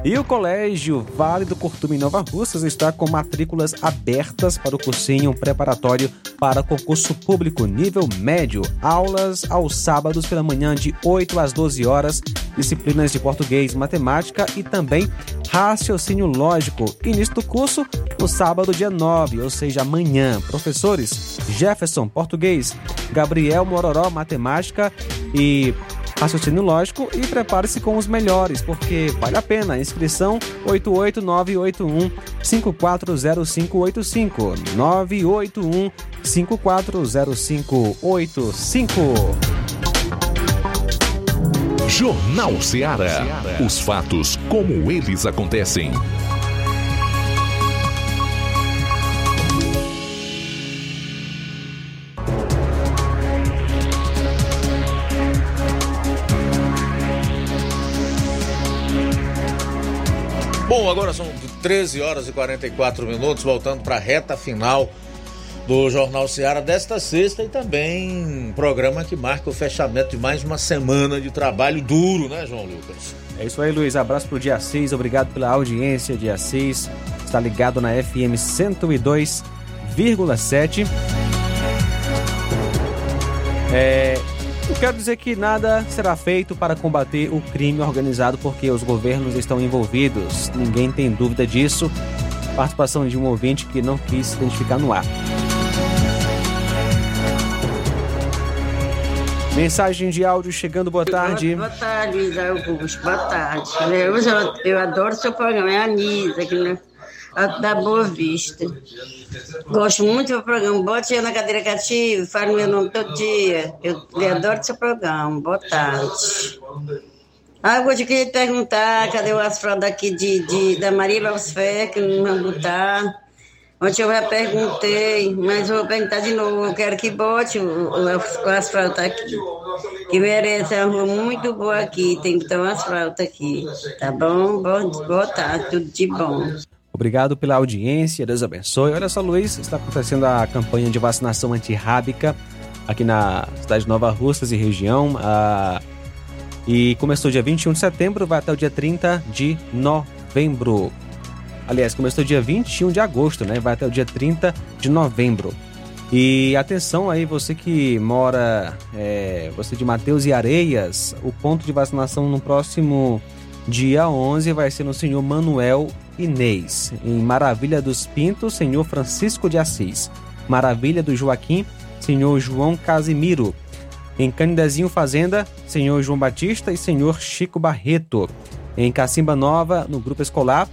E o Colégio Vale do Curtume Nova Russas está com matrículas abertas para o cursinho preparatório para concurso público nível médio. Aulas aos sábados pela manhã de 8 às 12 horas, disciplinas de português, matemática e também raciocínio lógico. Início do curso no sábado, dia 9, ou seja, amanhã. Professores Jefferson, português, Gabriel Mororó, matemática e raciocínio lógico e prepare-se com os melhores, porque vale a pena. Inscrição 88981 540585 981 540585.
Jornal Ceará. Os fatos como eles acontecem.
Bom, agora são 13 horas e 44 minutos, voltando para a reta final do Jornal Ceará desta sexta e também programa que marca o fechamento de mais uma semana de trabalho duro, né, João Lucas?
É isso aí, Luiz. Abraço pro dia 6. Obrigado pela audiência, dia 6. Está ligado na FM 102,7. É, eu quero dizer que nada será feito para combater o crime organizado porque os governos estão envolvidos. Ninguém tem dúvida disso. Participação de um ouvinte que não quis se identificar no ar. Mensagem de áudio chegando, boa tarde.
Boa, boa tarde, Luiz Augusto. Boa tarde. Eu, eu, adoro seu programa, é a Anisa, aqui né? Da Boa Vista. Gosto muito do programa. Bote eu na cadeira cativa, fale meu nome todo dia. Eu, eu adoro seu programa. Boa tarde. Ah, eu queria perguntar, cadê o asfalto aqui de, de, da Maria Losfé, que não vão botar? Ontem eu já perguntei, mas vou perguntar de novo. Eu quero que bote o, o, o asfalto aqui. Que merece, é uma rua muito boa aqui. Tem que ter um asfalto aqui. Tá bom? Boa, boa tarde, tudo de bom.
Obrigado pela audiência, Deus abençoe. Olha só, Luiz, está acontecendo a campanha de vacinação antirrábica aqui na cidade de Nova Russas e região. Ah, e começou dia 21 de setembro, vai até o dia 30 de novembro. Aliás, começou dia 21 de agosto, né? Vai até o dia 30 de novembro. E atenção aí, você que mora, é, você de Mateus e Areias, o ponto de vacinação no próximo dia 11 vai ser no senhor Manuel Inês. Em Maravilha dos Pintos, senhor Francisco de Assis. Maravilha do Joaquim, senhor João Casimiro. Em Canidezinho Fazenda, senhor João Batista e senhor Chico Barreto. Em Cacimba Nova, no grupo escolar.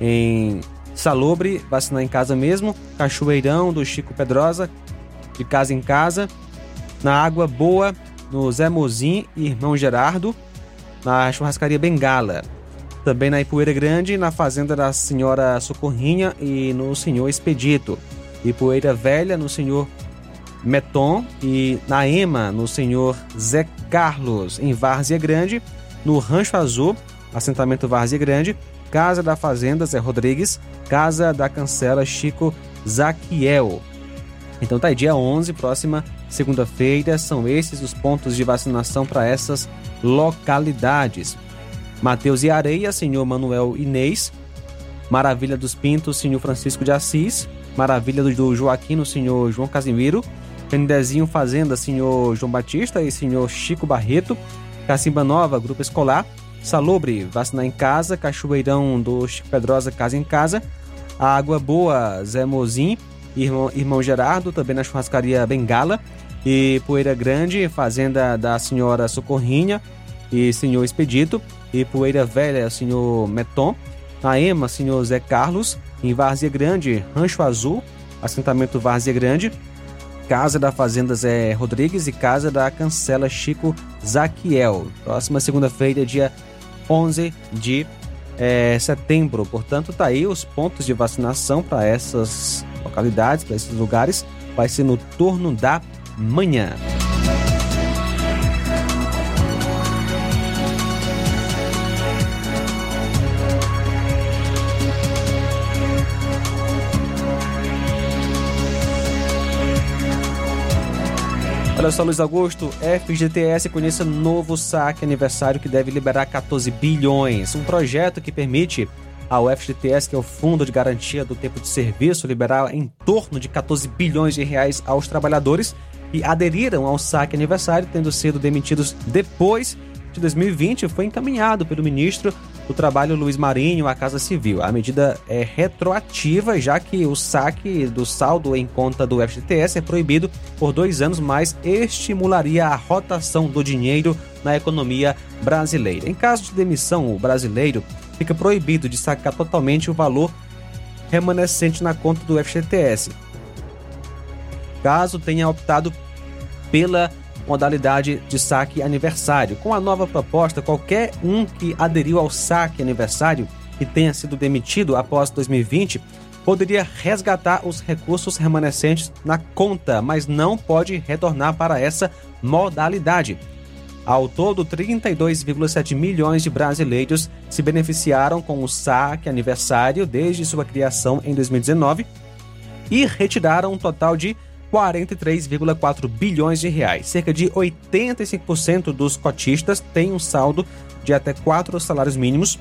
Em Salobre, vacinar em casa mesmo. Cachoeirão do Chico Pedrosa, de casa em casa. Na Água Boa, no Zé Mozim e Irmão Gerardo. Na Churrascaria Bengala. Também na Ipueira Grande, na Fazenda da Senhora Socorrinha e no Senhor Expedito. Ipueira Velha, no Senhor Meton e na Ema, no senhor Zé Carlos, em Várzea Grande, no Rancho Azul, assentamento Várzea Grande, Casa da Fazenda Zé Rodrigues, Casa da Cancela Chico Zaquiel. Então tá aí, dia 11, próxima segunda-feira, são esses os pontos de vacinação para essas localidades. Mateus e Areia, senhor Manuel Inês, Maravilha dos Pintos, senhor Francisco de Assis, Maravilha do Joaquim, no senhor João Casimiro, Canidezinho Fazenda, senhor João Batista e senhor Chico Barreto, Cacimba Nova, Grupo Escolar, Salobre, Vacinar em Casa, Cachoeirão do Chico Pedrosa, Casa em Casa, Água Boa, Zé Mozim, Irmão, Irmão Gerardo, também na churrascaria Bengala, e Poeira Grande, Fazenda da Senhora Socorrinha e Senhor Expedito, e Poeira Velha, Senhor Meton, na Ema, Senhor Zé Carlos, em Várzea Grande, Rancho Azul, assentamento Várzea Grande, Casa da Fazenda Zé Rodrigues e Casa da Cancela Chico Zaquiel. Próxima segunda-feira, dia 11 de é, setembro. Portanto, tá aí os pontos de vacinação para essas localidades, para esses lugares. Vai ser no turno da manhã. Olha só, Luiz Augusto, FGTS conheça novo saque aniversário que deve liberar 14 bilhões. Um projeto que permite ao FGTS, que é o Fundo de Garantia do Tempo de Serviço, liberar em torno de 14 bilhões de reais aos trabalhadores que aderiram ao saque aniversário, tendo sido demitidos depois de 2020, foi encaminhado pelo ministro do Trabalho Luiz Marinho à Casa Civil. A medida é retroativa, já que o saque do saldo em conta do FGTS é proibido por dois anos, mas estimularia a rotação do dinheiro na economia brasileira. Em caso de demissão, o brasileiro fica proibido de sacar totalmente o valor remanescente na conta do FGTS. Caso tenha optado pela modalidade de saque aniversário. Com a nova proposta, qualquer um que aderiu ao saque aniversário e tenha sido demitido após 2020 poderia resgatar os recursos remanescentes na conta, mas não pode retornar para essa modalidade. Ao todo, 32,7 milhões de brasileiros se beneficiaram com o saque aniversário desde sua criação em 2019 e retiraram um total de 43,4 bilhões de reais. Cerca de 85% dos cotistas têm um saldo de até quatro salários mínimos,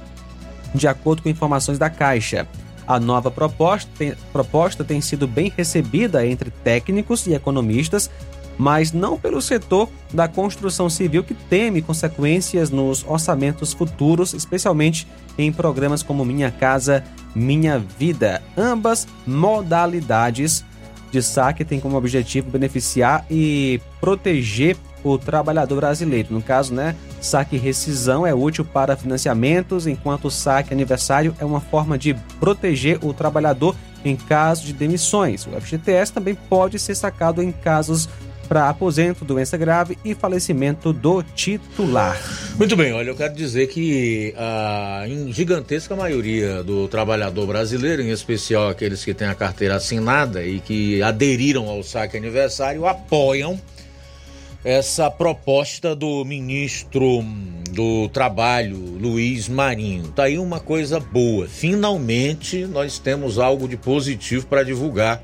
de acordo com informações da Caixa. A nova proposta tem, proposta tem sido bem recebida entre técnicos e economistas, mas não pelo setor da construção civil que teme consequências nos orçamentos futuros, especialmente em programas como Minha Casa Minha Vida. Ambas modalidades de saque tem como objetivo beneficiar e proteger o trabalhador brasileiro. No caso, né, saque rescisão é útil para financiamentos, enquanto saque aniversário é uma forma de proteger o trabalhador em caso de demissões. O FGTS também pode ser sacado em casos para aposento, doença grave e falecimento do titular.
Muito bem, olha, eu quero dizer que a gigantesca maioria do trabalhador brasileiro, em especial aqueles que têm a carteira assinada e que aderiram ao saque aniversário, apoiam essa proposta do ministro do Trabalho, Luiz Marinho. Tá aí uma coisa boa. Finalmente nós temos algo de positivo para divulgar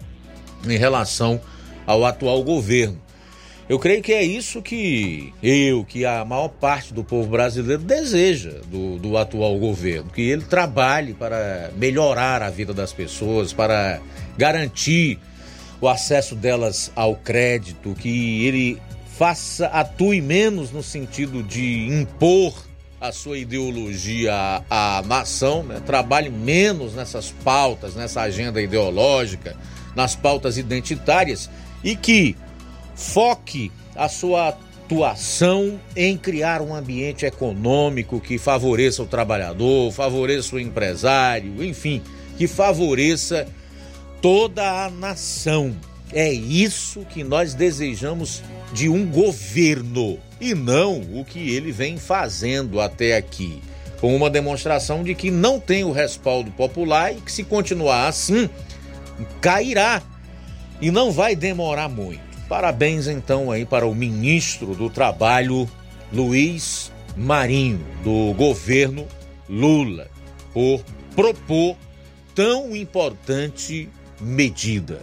em relação ao atual governo. Eu creio que é isso que eu, que a maior parte do povo brasileiro deseja do, do atual governo, que ele trabalhe para melhorar a vida das pessoas, para garantir o acesso delas ao crédito, que ele faça, atue menos no sentido de impor a sua ideologia à, à nação, né? trabalhe menos nessas pautas, nessa agenda ideológica, nas pautas identitárias e que foque a sua atuação em criar um ambiente econômico que favoreça o trabalhador, favoreça o empresário, enfim, que favoreça toda a nação. É isso que nós desejamos de um governo e não o que ele vem fazendo até aqui. Com uma demonstração de que não tem o respaldo popular e que, se continuar assim, cairá e não vai demorar muito. Parabéns então aí para o ministro do Trabalho, Luiz Marinho, do governo Lula, por propor tão importante medida.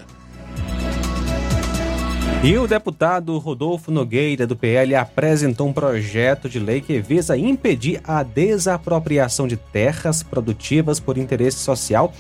E o deputado Rodolfo Nogueira, do PL, apresentou um projeto de lei que visa impedir a desapropriação de terras produtivas por interesse social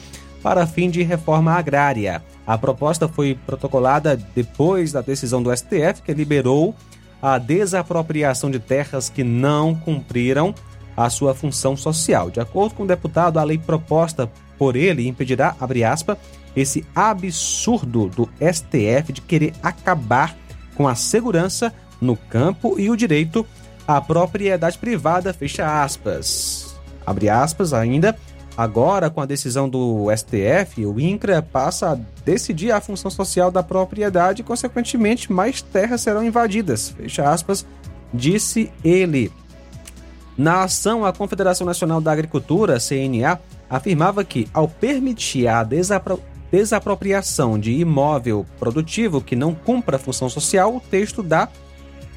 para fim de reforma agrária. A proposta foi protocolada depois da decisão do STF, que liberou a desapropriação de terras que não cumpriram a sua função social. De acordo com o deputado, a lei proposta por ele impedirá, abre aspas, esse absurdo do STF de querer acabar com a segurança no campo e o direito à propriedade privada, fecha aspas. Abre aspas ainda, Agora, com a decisão do STF, o INCRA passa a decidir a função social da propriedade e, consequentemente, mais terras serão invadidas. Fecha aspas, disse ele. Na ação, a Confederação Nacional da Agricultura, CNA, afirmava que, ao permitir a desapro desapropriação de imóvel produtivo que não cumpra a função social, o texto dá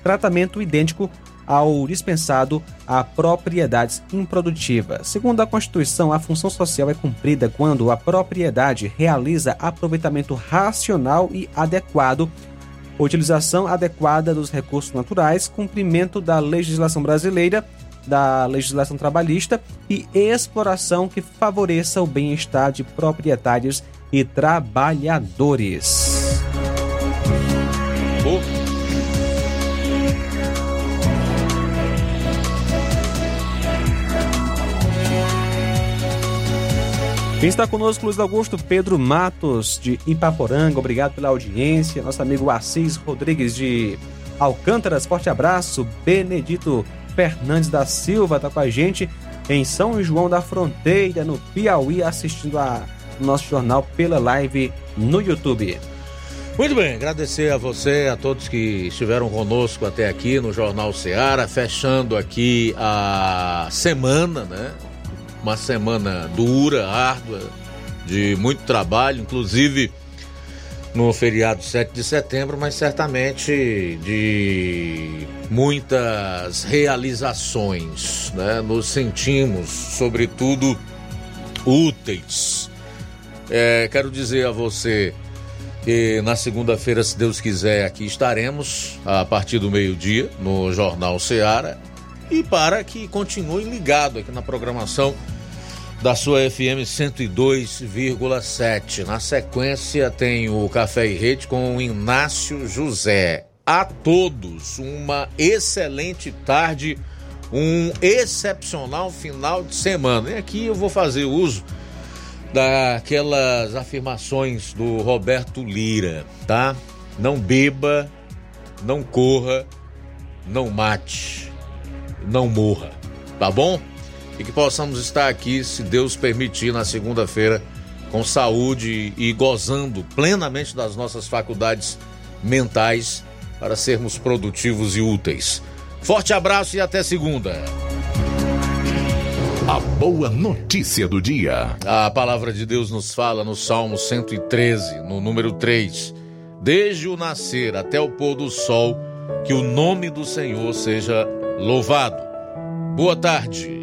tratamento idêntico ao dispensado a propriedades improdutivas. Segundo a Constituição, a função social é cumprida quando a propriedade realiza aproveitamento racional e adequado, utilização adequada dos recursos naturais, cumprimento da legislação brasileira, da legislação trabalhista e exploração que favoreça o bem-estar de proprietários e trabalhadores. Quem está conosco, Luiz Augusto Pedro Matos, de Ipaporanga, obrigado pela audiência. Nosso amigo Assis Rodrigues, de Alcântaras, forte abraço. Benedito Fernandes da Silva está com a gente em São João da Fronteira, no Piauí, assistindo a nosso jornal pela live no YouTube.
Muito bem, agradecer a você, a todos que estiveram conosco até aqui no Jornal Seara, fechando aqui a semana, né? Uma semana dura, árdua, de muito trabalho, inclusive no feriado 7 de setembro, mas certamente de muitas realizações. Né? Nos sentimos, sobretudo, úteis. É, quero dizer a você que na segunda-feira, se Deus quiser, aqui estaremos a partir do meio-dia no Jornal Seara e para que continue ligado aqui na programação da sua FM 102,7. Na sequência tem o Café e Rede com o Inácio José. A todos uma excelente tarde, um excepcional final de semana. E aqui eu vou fazer uso daquelas afirmações do Roberto Lira, tá? Não beba, não corra, não mate, não morra, tá bom? E que possamos estar aqui, se Deus permitir, na segunda-feira, com saúde e gozando plenamente das nossas faculdades mentais para sermos produtivos e úteis. Forte abraço e até segunda.
A boa notícia do dia.
A palavra de Deus nos fala no Salmo 113, no número 3. Desde o nascer até o pôr do sol, que o nome do Senhor seja louvado. Boa tarde.